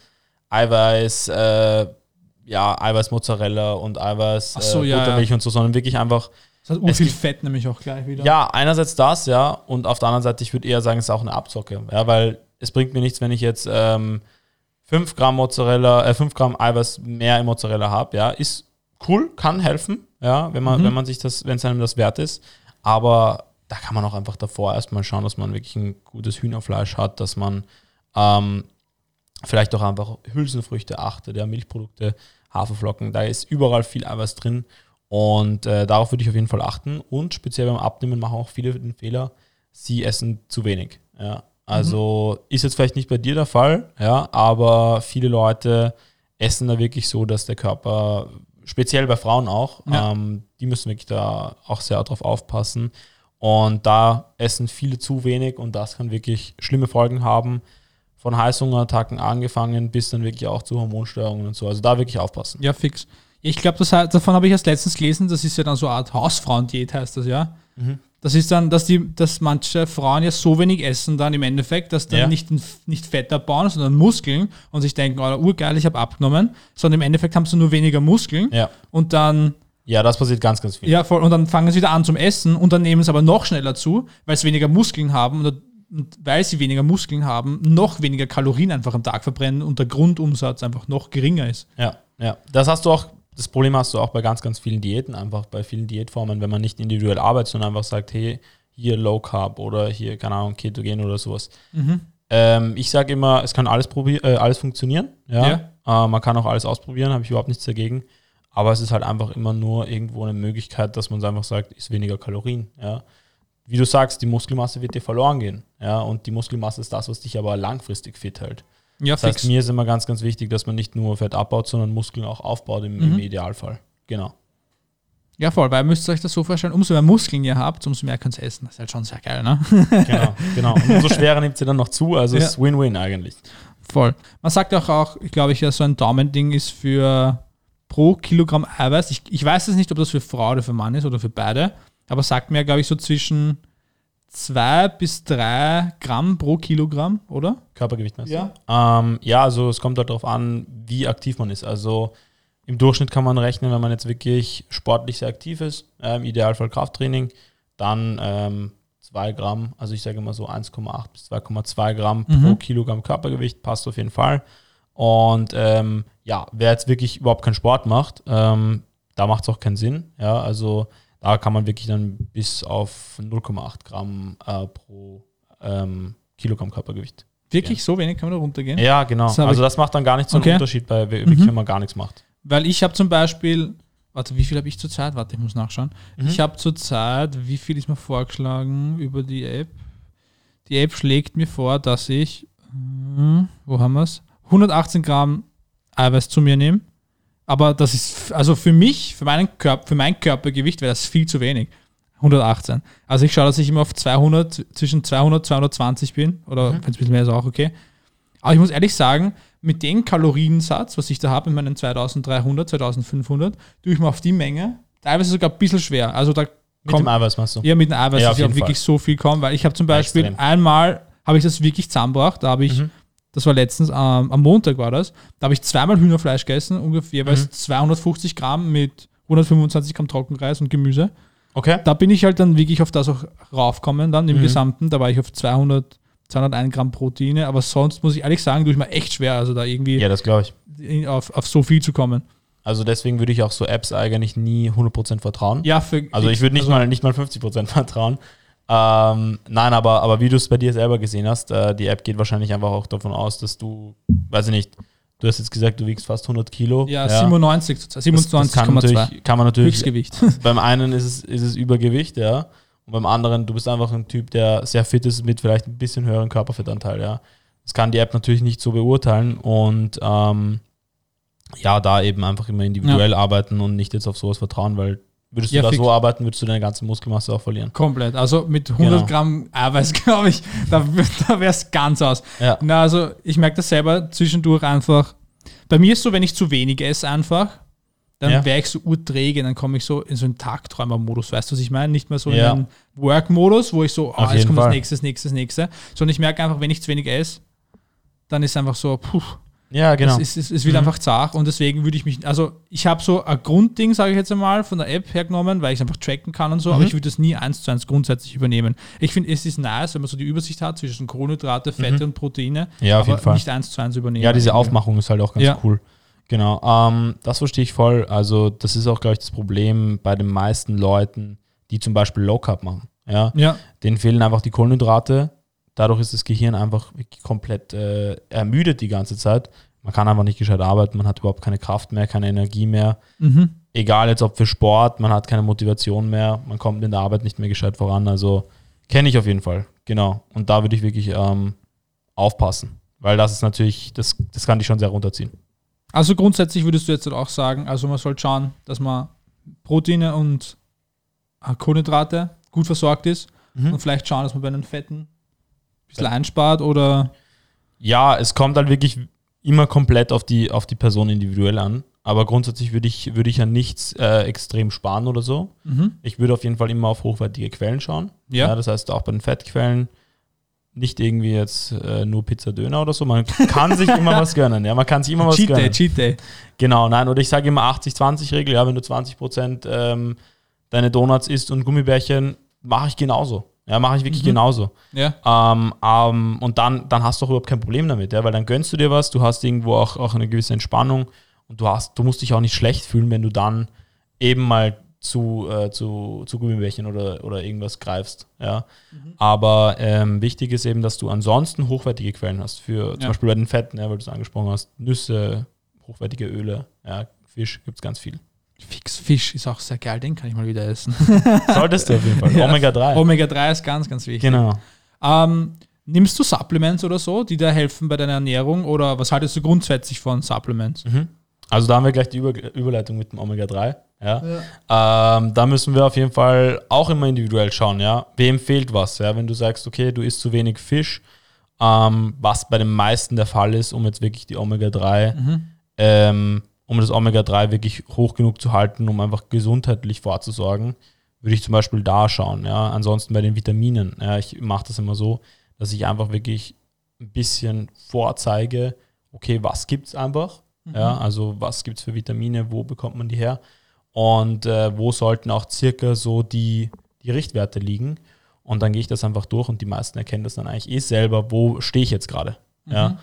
Eiweiß, äh, ja, Eiweiß-Mozzarella und Eiweiß, Ach so, äh, ja, Buttermilch und so, sondern wirklich einfach, Das hat gibt- Fett nämlich auch gleich wieder. ja, einerseits das, ja, und auf der anderen Seite, ich würde eher sagen, es ist auch eine Abzocke, ja, weil es bringt mir nichts, wenn ich jetzt ähm, 5 Gramm Mozzarella, äh, 5 Gramm Eiweiß mehr im Mozzarella habe, ja, ist cool, kann helfen, ja, wenn man, Mhm. wenn man sich das, wenn es einem das wert ist, aber da kann man auch einfach davor erstmal schauen, dass man wirklich ein gutes Hühnerfleisch hat, dass man ähm, vielleicht auch einfach Hülsenfrüchte achtet, ja, Milchprodukte, Haferflocken, da ist überall viel Eiweiß drin und äh, darauf würde ich auf jeden Fall achten und speziell beim Abnehmen machen auch viele den Fehler, sie essen zu wenig. Ja. Also ist jetzt vielleicht nicht bei dir der Fall, ja, aber viele Leute essen da wirklich so, dass der Körper, speziell bei Frauen auch, Ja. ähm, die müssen wirklich da auch sehr drauf aufpassen. Und da essen viele zu wenig und das kann wirklich schlimme Folgen haben. Von Heißhungerattacken angefangen bis dann wirklich auch zu Hormonstörungen und so. Also da wirklich aufpassen. Ja, fix. Ich glaube, davon habe ich erst letztens gelesen, das ist ja dann so eine Art Hausfrauendiät, heißt das ja. Mhm. Das ist dann, dass, die, dass manche Frauen ja so wenig essen dann im Endeffekt, dass dann Ja. nicht, nicht Fett abbauen, sondern Muskeln und sich denken, oh, urgeil, ich habe abgenommen, sondern im Endeffekt haben sie nur weniger Muskeln Ja. und dann, Ja, das passiert ganz, ganz viel. ja, voll, und dann fangen sie wieder an zum Essen und dann nehmen sie aber noch schneller zu, weil sie weniger Muskeln haben und, und weil sie weniger Muskeln haben, noch weniger Kalorien einfach am Tag verbrennen und der Grundumsatz einfach noch geringer ist. Ja, ja. Das hast du auch, das Problem hast du auch bei ganz, ganz vielen Diäten, einfach bei vielen Diätformen, wenn man nicht individuell arbeitet, sondern einfach sagt, hey, hier Low Carb oder hier, keine Ahnung, Ketogen oder sowas. Ähm, ich sage immer, es kann alles, probier äh, alles funktionieren. Ja. Äh, man kann auch alles ausprobieren, habe ich überhaupt nichts dagegen. Aber es ist halt einfach immer nur irgendwo eine Möglichkeit, dass man einfach sagt, ist weniger Kalorien. Ja. Wie du sagst, die Muskelmasse wird dir verloren gehen. Ja. Und die Muskelmasse ist das, was dich aber langfristig fit hält. Ja, Das heißt, mir ist immer ganz, ganz wichtig, dass man nicht nur Fett abbaut, sondern Muskeln auch aufbaut im, im Idealfall. Genau. Ja, voll, weil ihr müsst euch das so vorstellen, umso mehr Muskeln ihr habt, umso mehr könnt ihr essen. Das ist halt schon sehr geil, ne? Genau, genau. Und umso schwerer nimmt sie dann noch zu, also Ja. es ist Win-Win eigentlich. Voll. Man sagt auch, auch ich glaube, ich, so ein Daumending ist für pro Kilogramm Eiweiß. Ich, ich weiß jetzt nicht, ob das für Frau oder für Mann ist oder für beide, aber sagt mir, glaube ich, so zwischen zwei bis drei Gramm pro Kilogramm, oder? Körpergewicht meinst du? Ja. Ähm, ja, also es kommt halt darauf an, wie aktiv man ist. Also im Durchschnitt kann man rechnen, wenn man jetzt wirklich sportlich sehr aktiv ist, äh, im Idealfall Krafttraining, dann ähm, 2 Gramm, also ich sage immer so 1,8 bis 2,2 Gramm Mhm. pro Kilogramm Körpergewicht, passt auf jeden Fall. Und ähm, ja, wer jetzt wirklich überhaupt keinen Sport macht, ähm, da macht es auch keinen Sinn. Ja, also da kann man wirklich dann bis auf 0,8 Gramm äh, pro ähm, Kilogramm Körpergewicht. Wirklich so wenig kann man da runtergehen? Ja, genau. Das also das macht dann gar nicht so einen Okay. Unterschied bei wirklich, Mhm. wenn man gar nichts macht. Weil ich habe zum Beispiel, warte, wie viel habe ich zurzeit? Warte, ich muss nachschauen. Mhm. Ich habe zurzeit, wie viel ist mir vorgeschlagen über die App? Die App schlägt mir vor, dass ich, hm, wo haben wir es? 118 Gramm Eiweiß zu mir nehme. Aber das ist, also für mich, für, meinen Körper, für mein Körpergewicht wäre das viel zu wenig. 118. Also ich schaue, dass ich immer auf 200, zwischen 200 220 bin. Oder wenn es ein bisschen mehr ist, auch okay. Aber ich muss ehrlich sagen, mit dem Kaloriensatz, was ich da habe, in meinen 2300, 2500, tue ich mir auf die Menge teilweise sogar ein bisschen schwer. Also da Mit kommt dem Eiweiß machst du. ja mit dem Eiweiß, Ja, dass ich auch wirklich so viel komme, weil ich habe zum Beispiel Extrem. einmal, habe ich das wirklich zusammengebracht, da habe ich, Mhm. Das war letztens, ähm, am Montag war das, da habe ich zweimal Hühnerfleisch gegessen, ungefähr jeweils Mhm. 250 Gramm mit 125 Gramm Trockenreis und Gemüse. Okay. Da bin ich halt dann wirklich auf das auch raufgekommen dann im Mhm. Gesamten, da war ich auf 200, 201 Gramm Proteine, aber sonst muss ich ehrlich sagen, tue ich mir echt schwer, also da irgendwie Ja, das glaube ich. auf, auf so viel zu kommen. Also deswegen würde ich auch so Apps eigentlich nie 100% vertrauen. Ja, für Also ich würde nicht, also, mal, nicht mal 50% vertrauen. Ähm, nein, aber, aber wie du es bei dir selber gesehen hast, äh, die App geht wahrscheinlich einfach auch davon aus, dass du, weiß ich nicht, du hast jetzt gesagt, du wiegst fast 100 Kilo. Ja, 97, Das- das kann, 27,2 natürlich, kann man natürlich. Höchstgewicht. beim einen ist es, ist es Übergewicht, ja. Und beim anderen, du bist einfach ein Typ, der sehr fit ist mit vielleicht ein bisschen höheren Körperfettanteil, ja. Das kann die App natürlich nicht so beurteilen und ähm, ja, da eben einfach immer individuell arbeiten und nicht jetzt auf sowas vertrauen, weil würdest du Ja, da fix. so arbeiten, würdest du deine ganze Muskelmasse auch verlieren. Komplett. Also mit 100 Genau. Gramm Eiweiß, glaube ich, da, da wäre es ganz aus. Ja. Na, also ich merke das selber zwischendurch einfach. Bei mir ist so, wenn ich zu wenig esse einfach, dann Ja. wäre ich so urträge, dann komme ich so in so einen Tagträumer-Modus, weißt du, was ich meine? Nicht mehr so Ja. in einen Work-Modus, wo ich so, Auf jetzt kommt das Fall. nächste, das nächste, das nächste. Sondern ich merke einfach, wenn ich zu wenig esse, dann ist einfach so, puh, Ja, genau. es, es, es wird Mhm. einfach zart und deswegen würde ich mich, also ich habe so ein Grundding, sage ich jetzt einmal, von der App hergenommen, weil ich es einfach tracken kann und so, aber Mhm. ich würde das nie eins zu eins grundsätzlich übernehmen. Ich finde, es ist nice, wenn man so die Übersicht hat zwischen Kohlenhydrate, Fette und Proteine, Mhm. Ja, auf aber jeden Fall. nicht eins zu eins übernehmen. Ja, diese Aufmachung ist halt auch ganz Ja. cool. Genau, ähm, das verstehe ich voll. Also, das ist auch, glaube ich, das Problem bei den meisten Leuten, die zum Beispiel Low Carb machen. Ja, Ja, denen fehlen einfach die Kohlenhydrate. Dadurch ist das Gehirn einfach komplett äh, ermüdet die ganze Zeit. Man kann einfach nicht gescheit arbeiten, man hat überhaupt keine Kraft mehr, keine Energie mehr. mhm. Egal jetzt ob für Sport, man hat keine Motivation mehr, man kommt in der Arbeit nicht mehr gescheit voran. Also kenne ich auf jeden Fall, genau. Und da würde ich wirklich ähm, aufpassen, weil das ist natürlich, das, das kann dich schon sehr runterziehen. Also grundsätzlich würdest du jetzt auch sagen, also man soll schauen, dass man Proteine und Kohlenhydrate gut versorgt ist Mhm. und vielleicht schauen, dass man bei den Fetten bisschen einspart oder Ja, es kommt halt wirklich immer komplett auf die, auf die Person individuell an. Aber grundsätzlich würde ich, würde ich an nichts äh, extrem sparen oder so. mhm. Ich würde auf jeden Fall immer auf hochwertige Quellen schauen. Ja. das heißt auch bei den Fettquellen nicht irgendwie jetzt äh, nur Pizza Döner oder so. Man kann sich immer was gönnen. Ja, man kann sich immer was Cheat Day, gönnen. Cheat Day. Genau, nein, oder ich sage immer 80-20-Regel. Ja, wenn du 20% ähm, deine Donuts isst und Gummibärchen, mache ich genauso. Ja, mache ich wirklich Mhm. genauso. Ja. Ähm, ähm, und dann, dann hast du auch überhaupt kein Problem damit, ja, weil dann gönnst du dir was, du hast irgendwo auch, auch eine gewisse Entspannung und du hast, du musst dich auch nicht schlecht fühlen, wenn du dann eben mal zu, äh, zu, zu Gummibärchen oder, oder irgendwas greifst. Ja. Aber ähm, wichtig ist eben, dass du ansonsten hochwertige Quellen hast. Für zum Ja. Beispiel bei den Fetten, ja, weil du es angesprochen hast, Nüsse, hochwertige Öle, ja, Fisch gibt es ganz viel. Fix Fisch ist auch sehr geil, den kann ich mal wieder essen. Solltest du auf jeden Fall. Ja. Omega 3. Omega 3 ist ganz, ganz wichtig. genau. Ähm, nimmst du Supplements oder so, die dir helfen bei deiner Ernährung oder was haltest du grundsätzlich von Supplements? Mhm. Also da haben wir gleich die Über Überleitung mit dem Omega 3. Ja. Ähm, da müssen wir auf jeden Fall auch immer individuell schauen, ja. Wem fehlt was? Ja? Wenn du sagst, okay, du isst zu wenig Fisch, ähm, was bei den meisten der Fall ist, um jetzt wirklich die Omega 3, Mhm. ähm, um das Omega 3 wirklich hoch genug zu halten, um einfach gesundheitlich vorzusorgen, würde ich zum Beispiel da schauen. Ja. Ansonsten bei den Vitaminen. Ja, ich mache das immer so, dass ich einfach wirklich ein bisschen vorzeige, okay, was gibt es einfach? Ja, also was gibt es für Vitamine, wo bekommt man die her? Und äh, wo sollten auch circa so die, die Richtwerte liegen? Und dann gehe ich das einfach durch und die meisten erkennen das dann eigentlich eh selber, wo stehe ich jetzt gerade. Ja.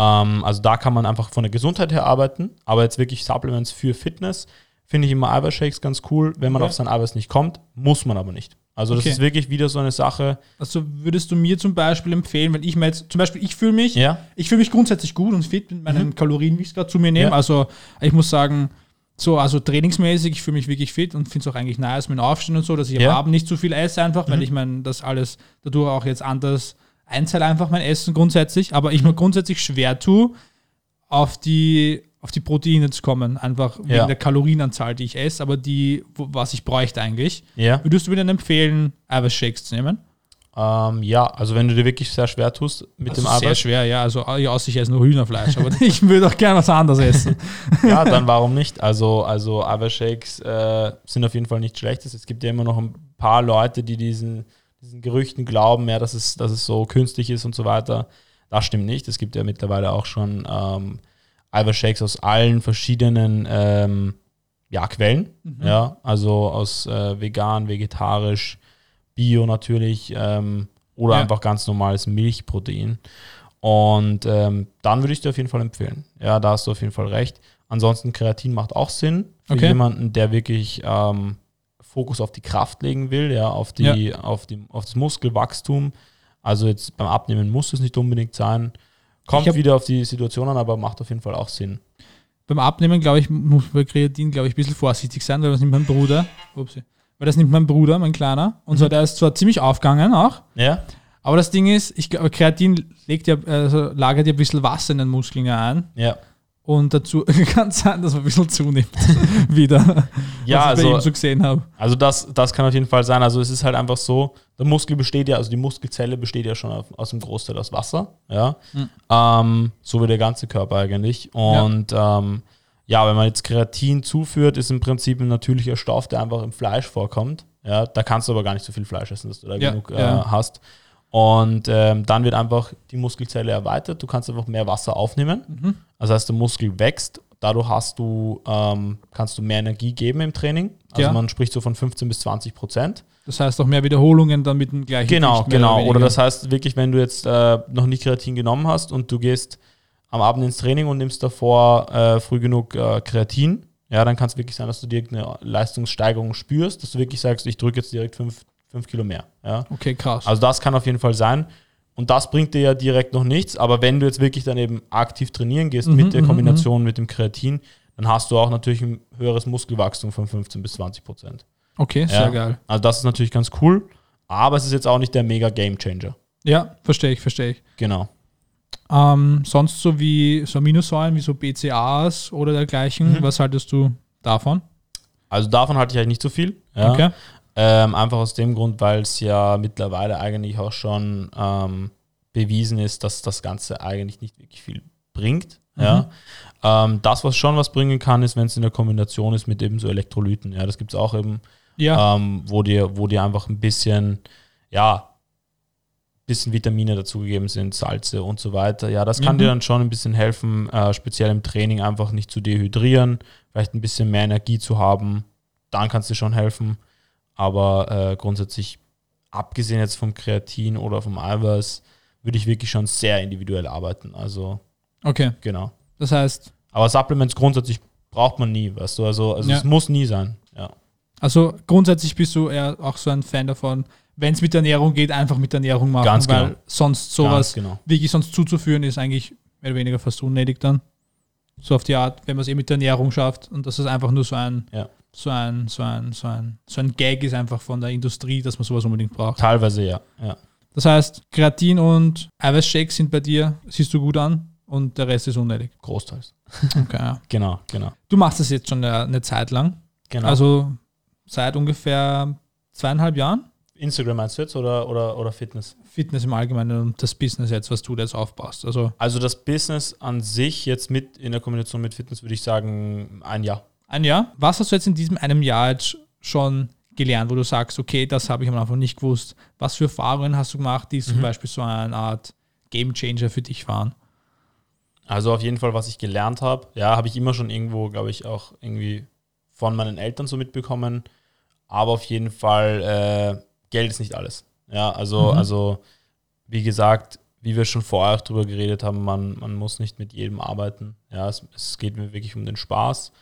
Ähm, also da kann man einfach von der Gesundheit her arbeiten, aber jetzt wirklich Supplements für Fitness finde ich immer Eiweißshakes ganz cool. Wenn man Okay. auf sein Eiweiß nicht kommt, muss man aber nicht. Also das Okay. ist wirklich wieder so eine Sache. Also würdest du mir zum Beispiel empfehlen, wenn ich mir jetzt, zum Beispiel, ich fühle mich, Ja. ich fühle mich grundsätzlich gut und fit mit meinen Kalorien, wie ich es gerade zu mir nehme. Ja. Also ich muss sagen, so, also trainingsmäßig, ich fühle mich wirklich fit und finde es auch eigentlich nice mit dem Aufstehen und so, dass ich Ja. am Abend nicht zu viel esse einfach, weil ich meine, das alles dadurch auch jetzt anders einzahlt einfach mein Essen grundsätzlich, aber ich mir grundsätzlich schwer tue, auf die, auf die Proteine zu kommen, einfach wegen Ja. der Kalorienanzahl, die ich esse, aber die, was ich bräuchte eigentlich. Ja. Würdest du mir dann empfehlen, Eiweißshakes zu nehmen? Ähm, ja, also wenn du dir wirklich sehr schwer tust mit Also dem sehr Eiweiß, schwer, ja. Also ja, ich esse nur Hühnerfleisch, aber ich würde auch gerne was anderes essen. ja, dann warum nicht? Also, also Eiweißshakes äh, sind auf jeden Fall nichts Schlechtes. Es gibt ja immer noch ein paar Leute, die diesen, diesen Gerüchten glauben, ja, dass es, dass es so künstlich ist und so weiter. Das stimmt nicht. Es gibt ja mittlerweile auch schon ähm, Eiweißshakes aus allen verschiedenen ähm, ja, Quellen. Ja, also aus äh, vegan, vegetarisch, Bio natürlich ähm, oder Ja. einfach ganz normales Milchprotein. Und ähm, dann würde ich dir auf jeden Fall empfehlen. Ja, da hast du auf jeden Fall recht. Ansonsten Kreatin macht auch Sinn für Okay. jemanden, der wirklich ähm, Fokus auf die Kraft legen will, ja, auf, die, auf, die, auf das Muskelwachstum. Also jetzt beim Abnehmen muss es nicht unbedingt sein. Kommt wieder auf die Situation an, aber macht auf jeden Fall auch Sinn. Beim Abnehmen, glaube ich, muss bei Kreatin, glaube ich, ein bisschen vorsichtig sein, weil das nimmt mein Bruder. Upsi. Weil das nimmt mein Bruder, mein Kleiner. Und so, der ist zwar ziemlich aufgegangen auch, Ja? aber das Ding ist, ich glaube, Kreatin legt ja, also lagert ja ein bisschen Wasser in den Muskeln ein. Ja. Und dazu kann es sein, dass man ein bisschen zunimmt wieder. Ja, was ich bei ihm also, so gesehen habe. also das, das kann auf jeden Fall sein. Also es ist halt einfach so, der Muskel besteht ja, also die Muskelzelle besteht ja schon aus dem Großteil aus Wasser, ja. Mhm. Ähm, so wie der ganze Körper eigentlich. Und ja. Ähm, ja, wenn man jetzt Kreatin zuführt, ist im Prinzip ein natürlicher Stoff, der einfach im Fleisch vorkommt. Ja, da kannst du aber gar nicht so viel Fleisch essen, dass du da Ja, genug ja. Äh, hast. Und ähm, dann wird einfach die Muskelzelle erweitert. Du kannst einfach mehr Wasser aufnehmen. Mhm. Das heißt, der Muskel wächst. Dadurch hast du, ähm, kannst du mehr Energie geben im Training. Also Ja. man spricht so von 15 bis 20 Prozent. Das heißt auch mehr Wiederholungen dann mit dem gleichen Genau, Gewicht, genau. weniger. Oder das heißt wirklich, wenn du jetzt äh, noch nicht Kreatin genommen hast und du gehst am Abend ins Training und nimmst davor äh, früh genug äh, Kreatin, ja, dann kann es wirklich sein, dass du direkt eine Leistungssteigerung spürst, dass du wirklich sagst, ich drücke jetzt direkt 5 Kilo mehr. Ja. Okay, krass. Also das kann auf jeden Fall sein. Und das bringt dir ja direkt noch nichts, aber wenn du jetzt wirklich dann eben aktiv trainieren gehst Mhm, mit der mhm, Kombination mit dem Kreatin, dann hast du auch natürlich ein höheres Muskelwachstum von 15 bis 20 Prozent. okay, sehr Ja. geil. Also das ist natürlich ganz cool, aber es ist jetzt auch nicht der mega Game Changer. Ja, verstehe ich, verstehe ich. Genau. Ähm, sonst so wie so Aminosäuren, wie so BCAAs oder dergleichen, Mhm. was haltest du davon? Also davon halte ich eigentlich nicht so viel. Ja. Okay. Ähm, einfach aus dem Grund, weil es ja mittlerweile eigentlich auch schon ähm, bewiesen ist, dass das Ganze eigentlich nicht wirklich viel bringt. Ja. Ähm, das, was schon was bringen kann, ist, wenn es in der Kombination ist mit eben so Elektrolyten. Ja, das gibt es auch eben, Ja, ähm, wo dir, wo dir einfach ein bisschen, ja, bisschen Vitamine dazugegeben sind, Salze und so weiter. Ja, das kann Mhm. dir dann schon ein bisschen helfen, äh, speziell im Training einfach nicht zu dehydrieren, vielleicht ein bisschen mehr Energie zu haben. Dann kannst du schon helfen. Aber äh, grundsätzlich, abgesehen jetzt vom Kreatin oder vom Eiweiß, würde ich wirklich schon sehr individuell arbeiten. Also, okay. genau. Das heißt, Aber Supplements grundsätzlich braucht man nie, weißt du? Also, also Ja. es muss nie sein. Ja. also grundsätzlich bist du eher auch so ein Fan davon, wenn es mit der Ernährung geht, einfach mit der Ernährung machen, Ganz weil genau. sonst sowas genau. wirklich sonst zuzuführen ist eigentlich mehr oder weniger fast unnötig dann. So auf die Art, wenn man es eh mit der Ernährung schafft und dass es einfach nur so ein, Ja. So ein, so ein, so ein, so ein Gag ist einfach von der Industrie, dass man sowas unbedingt braucht. Teilweise ja. ja. Das heißt, Kreatin und Eiweißshakes sind bei dir, siehst du gut an und der Rest ist unnötig. Großteils. Okay, ja. Genau, genau. Du machst das jetzt schon eine, eine Zeit lang, genau. also seit ungefähr zweieinhalb Jahren. Instagram meinst du jetzt oder, oder, oder Fitness? Fitness im Allgemeinen und das Business jetzt, was du da jetzt aufbaust. Also Also das Business an sich jetzt mit in der Kombination mit Fitness würde ich sagen ein Jahr. Ein Jahr. Was hast du jetzt in diesem einem Jahr jetzt schon gelernt, wo du sagst, okay, das habe ich am Anfang nicht gewusst. Was für Erfahrungen hast du gemacht, die zum Mhm. Beispiel so eine Art Game Changer für dich waren? Also auf jeden Fall, was ich gelernt habe, ja, habe ich immer schon irgendwo, glaube ich, auch irgendwie von meinen Eltern so mitbekommen. Aber auf jeden Fall, äh, Geld ist nicht alles. Ja, also, Mhm. also wie gesagt, wie wir schon vorher auch drüber geredet haben, man, man muss nicht mit jedem arbeiten. Ja, es, es geht mir wirklich um den Spaß,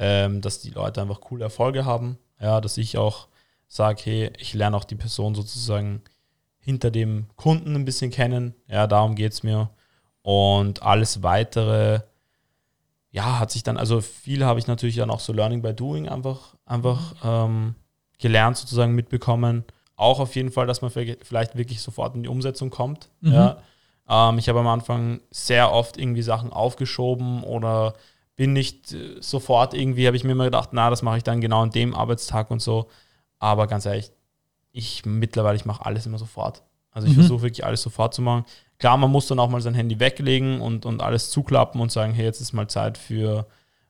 ähm, dass die Leute einfach coole Erfolge haben. Ja, dass ich auch sage, hey, ich lerne auch die Person sozusagen hinter dem Kunden ein bisschen kennen. Ja, darum geht es mir. Und alles weitere, ja, hat sich dann, also viel habe ich natürlich dann auch so Learning by Doing einfach, einfach ähm, gelernt, sozusagen mitbekommen. Auch auf jeden Fall, dass man vielleicht wirklich sofort in die Umsetzung kommt. Mhm. Ja. Ähm, ich habe am Anfang sehr oft irgendwie Sachen aufgeschoben oder bin nicht äh, sofort irgendwie, habe ich mir immer gedacht, na, das mache ich dann genau an dem Arbeitstag und so. Aber ganz ehrlich, ich mittlerweile, ich mache alles immer sofort. Also ich Mhm. versuche wirklich alles sofort zu machen. Klar, man muss dann auch mal sein Handy weglegen und, und alles zuklappen und sagen, hey, jetzt ist mal Zeit für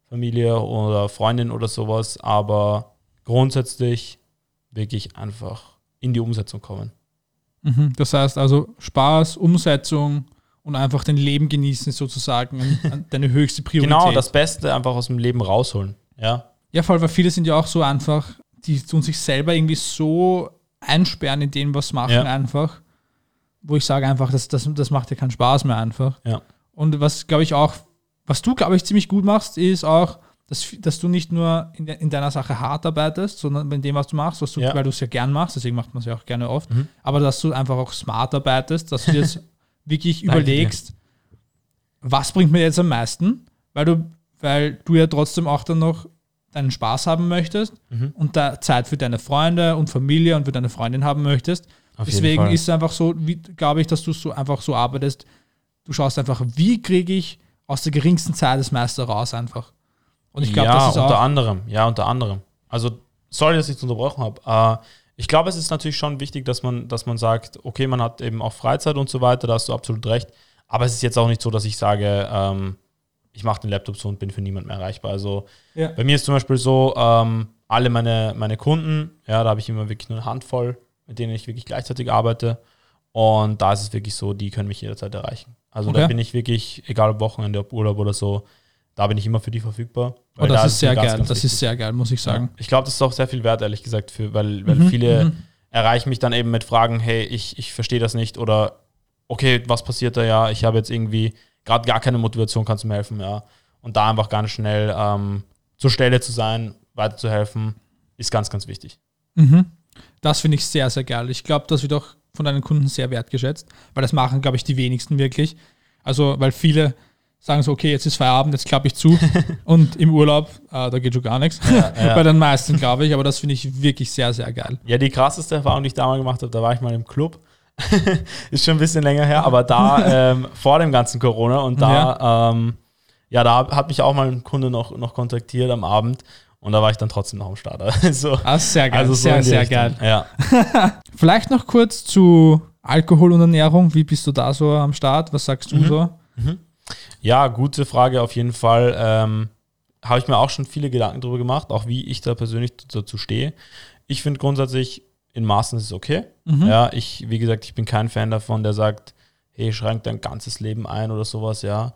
Familie oder Freundin oder sowas. Aber grundsätzlich wirklich einfach in die Umsetzung kommen. Mhm. Das heißt also Spaß, Umsetzung und einfach dein Leben genießen sozusagen deine höchste Priorität. Genau, das Beste einfach aus dem Leben rausholen. Ja, Ja, voll, weil viele sind ja auch so einfach, die tun sich selber irgendwie so einsperren in dem, was machen Ja. einfach. wo ich sage einfach, das, das, das macht dir keinen Spaß mehr einfach. Ja. Und was, glaube ich, auch, was du, glaube ich, ziemlich gut machst, ist auch, dass, dass du nicht nur in, de, in deiner Sache hart arbeitest, sondern in dem, was du machst, was du, Ja. weil du es ja gern machst, deswegen macht man es ja auch gerne oft, Mhm. aber dass du einfach auch smart arbeitest, dass du jetzt wirklich dir. überlegst, was bringt mir jetzt am meisten, weil du, weil du ja trotzdem auch dann noch deinen Spaß haben möchtest Mhm. und da Zeit für deine Freunde und Familie und für deine Freundin haben möchtest. Auf Deswegen ist es einfach so, wie, glaube ich, dass du so einfach so arbeitest. Du schaust einfach, wie kriege ich aus der geringsten Zeit das meiste raus einfach. Und ich glaube, ja, das ist unter auch. anderem. Ja, unter anderem. Also, sorry, dass ich es unterbrochen habe. Äh, ich glaube, es ist natürlich schon wichtig, dass man, dass man sagt, okay, man hat eben auch Freizeit und so weiter, da hast du absolut recht. Aber es ist jetzt auch nicht so, dass ich sage, ähm, ich mache den Laptop so und bin für niemand mehr erreichbar. Also Ja. bei mir ist zum Beispiel so, ähm, alle meine, meine Kunden, ja, da habe ich immer wirklich nur eine Handvoll, mit denen ich wirklich gleichzeitig arbeite. Und da ist es wirklich so, die können mich jederzeit erreichen. Also Okay. da bin ich wirklich, egal ob Wochenende, ob Urlaub oder so, da bin ich immer für die verfügbar. Oh, das da ist sehr ganz, geil. ganz das wichtig. ist sehr geil, muss ich sagen. Ich glaube, das ist auch sehr viel wert, ehrlich gesagt, für, weil, weil Mhm, viele mhm. erreichen mich dann eben mit Fragen, hey, ich, ich verstehe das nicht oder okay, was passiert da ja? Ich habe jetzt irgendwie gerade gar keine Motivation, kannst du mir helfen, ja. Und da einfach ganz schnell ähm, zur Stelle zu sein, weiterzuhelfen, ist ganz, ganz wichtig. Mhm. Das finde ich sehr, sehr geil. Ich glaube, das wird auch von deinen Kunden sehr wertgeschätzt, weil das machen, glaube ich, die wenigsten wirklich. Also, weil viele sagen so, okay, jetzt ist Feierabend, jetzt klappe ich zu und im Urlaub, äh, da geht schon gar nichts. ja. Bei den meisten, glaube ich, aber das finde ich wirklich sehr, sehr geil. Ja, die krasseste Erfahrung, die ich damals gemacht habe, da war ich mal im Club. ist schon ein bisschen länger her, aber da ähm, vor dem ganzen Corona und da, ja, ähm, ja da hat mich auch mal ein Kunde noch, noch kontaktiert am Abend und da war ich dann trotzdem noch am Start. Also, Ah, sehr geil, also so sehr, sehr Richtung. geil. Ja. Vielleicht noch kurz zu Alkohol und Ernährung. Wie bist du da so am Start? Was sagst du Mhm. so? Ja, gute Frage auf jeden Fall. Ähm, Habe ich mir auch schon viele Gedanken darüber gemacht, auch wie ich da persönlich dazu stehe. Ich finde grundsätzlich, in Maßen ist es okay. Mhm. Ja, ich, wie gesagt, ich bin kein Fan davon, der sagt, hey, schränk dein ganzes Leben ein oder sowas, ja.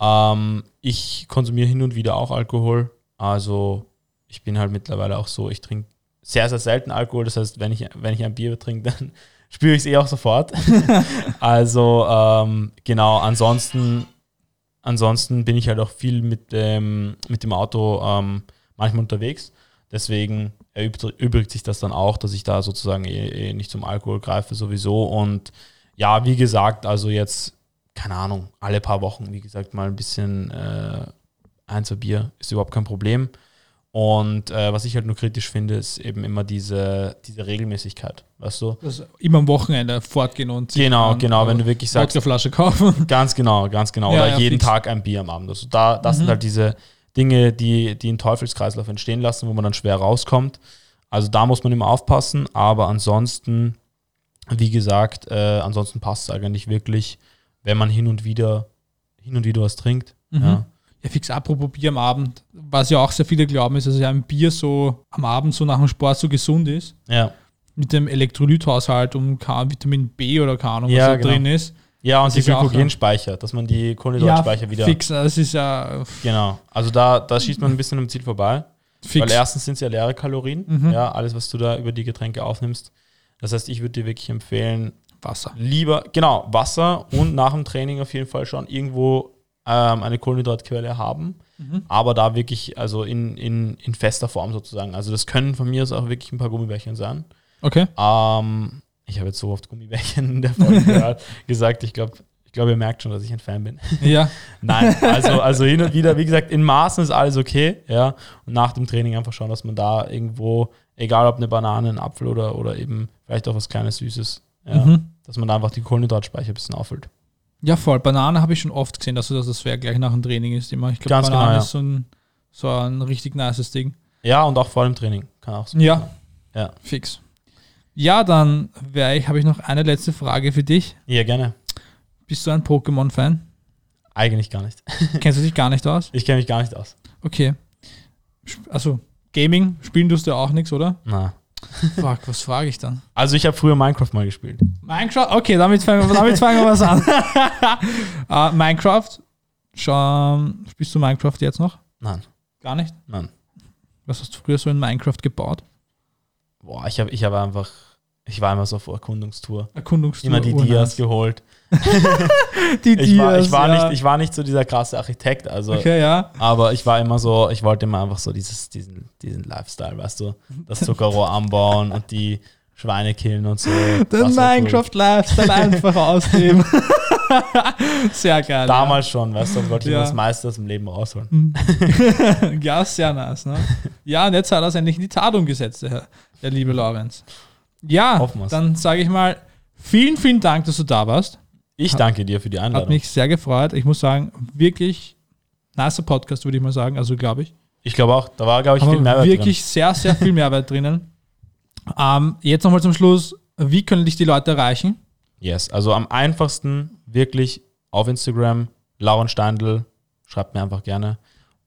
Ähm, ich konsumiere hin und wieder auch Alkohol. Also ich bin halt mittlerweile auch so, ich trinke sehr, sehr selten Alkohol. Das heißt, wenn ich, wenn ich ein Bier trinke, dann spüre ich es eh auch sofort. also ähm, genau, ansonsten, ansonsten bin ich halt auch viel mit dem, mit dem Auto ähm, manchmal unterwegs. Deswegen erübt- übrigt sich das dann auch, dass ich da sozusagen eh, eh nicht zum Alkohol greife sowieso. Und ja, wie gesagt, also jetzt, keine Ahnung, alle paar Wochen, wie gesagt, mal ein bisschen äh, ein, zwei Bier ist überhaupt kein Problem. Und äh, was ich halt nur kritisch finde, ist eben immer diese, diese Regelmäßigkeit, weißt du? Also immer am Wochenende fortgehen und Genau, dann, genau, äh, wenn du wirklich sagst, Wodkaflasche kaufen. Ganz genau, ganz genau. Ja, Oder ja, jeden fix. Tag ein Bier am Abend. Also da, das Mhm. sind halt diese Dinge, die, die einen Teufelskreislauf entstehen lassen, wo man dann schwer rauskommt. Also da muss man immer aufpassen, aber ansonsten, wie gesagt, äh, ansonsten passt es eigentlich wirklich, wenn man hin und wieder, hin und wieder was trinkt. Mhm. Ja. Ja, fix, apropos Bier am Abend. Was ja auch sehr viele glauben, ist, dass ja ein Bier so am Abend so nach dem Sport so gesund ist. Ja. Mit dem Elektrolythaushalt um K Vitamin B oder keine Ahnung, was Ja, da genau. drin ist. ja, und Das die ja Glykogenspeicher, dass man die Kohlenhydratspeicher wieder. fix, das ist ja Genau. Also da, da schießt man ein bisschen am Ziel vorbei. fix. Weil erstens sind es ja leere Kalorien, Mhm. ja, alles, was du da über die Getränke aufnimmst. Das heißt, ich würde dir wirklich empfehlen, Wasser. lieber, genau, Wasser und nach dem Training auf jeden Fall schon irgendwo ähm, eine Kohlenhydratquelle haben, Mhm. aber da wirklich, also in, in, in fester Form sozusagen. Also das können von mir aus auch wirklich ein paar Gummibärchen sein. Okay. Ähm, ich habe jetzt so oft Gummibärchen in der Folge gesagt, ich glaube, ich glaube, ihr merkt schon, dass ich ein Fan bin. Ja, Nein, also, also hin und wieder, wie gesagt, in Maßen ist alles okay, ja. Und nach dem Training einfach schauen, dass man da irgendwo, egal ob eine Banane, ein Apfel oder, oder eben vielleicht auch was kleines Süßes, ja, mhm. dass man da einfach die Kohlenhydratspeicher ein bisschen auffüllt. Ja voll. Banane habe ich schon oft gesehen, dass das, das wäre gleich nach dem Training ist immer. Ich glaube, Banane genau, ja. ist so ein, so ein richtig nices Ding. Ja, und auch vor dem Training kann auch so. Ja. Ja. Fix. Ja, dann wäre ich, habe ich noch eine letzte Frage für dich. Ja, gerne. Bist du ein Pokémon-Fan? Eigentlich gar nicht. Kennst du dich gar nicht aus? Ich kenne mich gar nicht aus. Okay. Also, Gaming, spielen tust du ja auch nichts, oder? Na. Fuck, was frage ich dann? Also ich habe früher Minecraft mal gespielt. Minecraft? Okay, damit fangen wir, damit fangen wir was an. Äh, Minecraft? Schon, spielst du Minecraft jetzt noch? Nein, Gar nicht? nein. Was hast du früher so in Minecraft gebaut? Boah, ich habe ich hab einfach, Ich war immer so auf Erkundungstour. Erkundungstour. Immer die urnice. Dias geholt. Die Ich war, Dias, ich, war ja. nicht, ich war nicht so dieser krasse Architekt, also Okay, ja. Aber ich war immer so, ich wollte immer einfach so dieses, diesen, diesen Lifestyle, weißt du, das Zuckerrohr anbauen und die Schweine killen und so. Den. Minecraft-Lifestyle einfach ausleben. Sehr geil. Damals schon, weißt du, wollte ich Ja. das meiste aus dem Leben rausholen. Ja. ja, sehr nice. Ne? Ja, und jetzt hat er es endlich in die Tat umgesetzt, der, der liebe Lorenz. Ja, dann sage ich mal, vielen, vielen Dank, dass du da warst. Ich danke dir für die Hat Einladung. mich sehr gefreut. Ich muss sagen, wirklich nicer Podcast, würde ich mal sagen. Also, glaube ich. Ich glaube auch, da war, glaube ich, Aber viel Mehrwert wirklich sehr, sehr viel Mehrweit drinnen. Ähm, jetzt nochmal zum Schluss. Wie können dich die Leute erreichen? drin. Yes, also am einfachsten wirklich auf Instagram, Lauren Steindl, schreibt mir einfach gerne.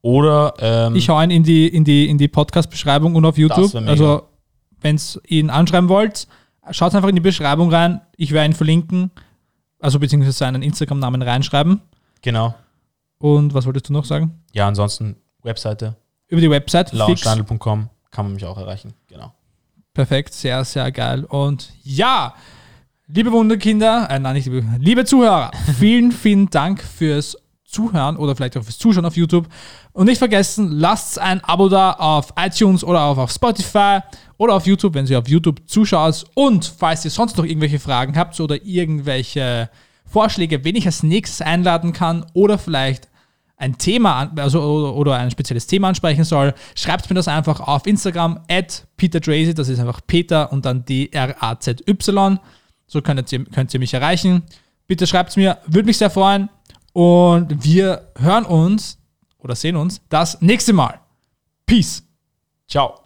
Oder ähm, Ich hau ihn in die, in die, in die Podcast-Beschreibung und auf YouTube. Also, wenn ihr ihn anschreiben wollt, schaut einfach in die Beschreibung rein. Ich werde ihn verlinken. Also, beziehungsweise seinen Instagram-Namen reinschreiben. genau. Und was wolltest du noch sagen? Ja, ansonsten Webseite, Über die Website. Laurensteindl.com, kann man mich auch erreichen. Genau. Perfekt, sehr, sehr geil. Und ja, liebe Wunderkinder, äh, nein, nicht liebe, liebe Zuhörer, vielen, vielen Dank fürs Zuhören oder vielleicht auch fürs Zuschauen auf YouTube. Und nicht vergessen, lasst ein Abo da auf iTunes oder auch auf Spotify oder auf YouTube, wenn ihr auf YouTube zuschaut. Und falls ihr sonst noch irgendwelche Fragen habt oder irgendwelche Vorschläge, wen ich als nächstes einladen kann oder vielleicht ein Thema also, oder, ein spezielles Thema ansprechen soll, schreibt mir das einfach auf Instagram at Peter Drazy, das ist einfach Peter und dann D-R-A-Z-Y. So könnt ihr, könnt ihr mich erreichen. Bitte schreibt es mir, würde mich sehr freuen. Und wir hören uns oder sehen uns das nächste Mal. Peace. Ciao.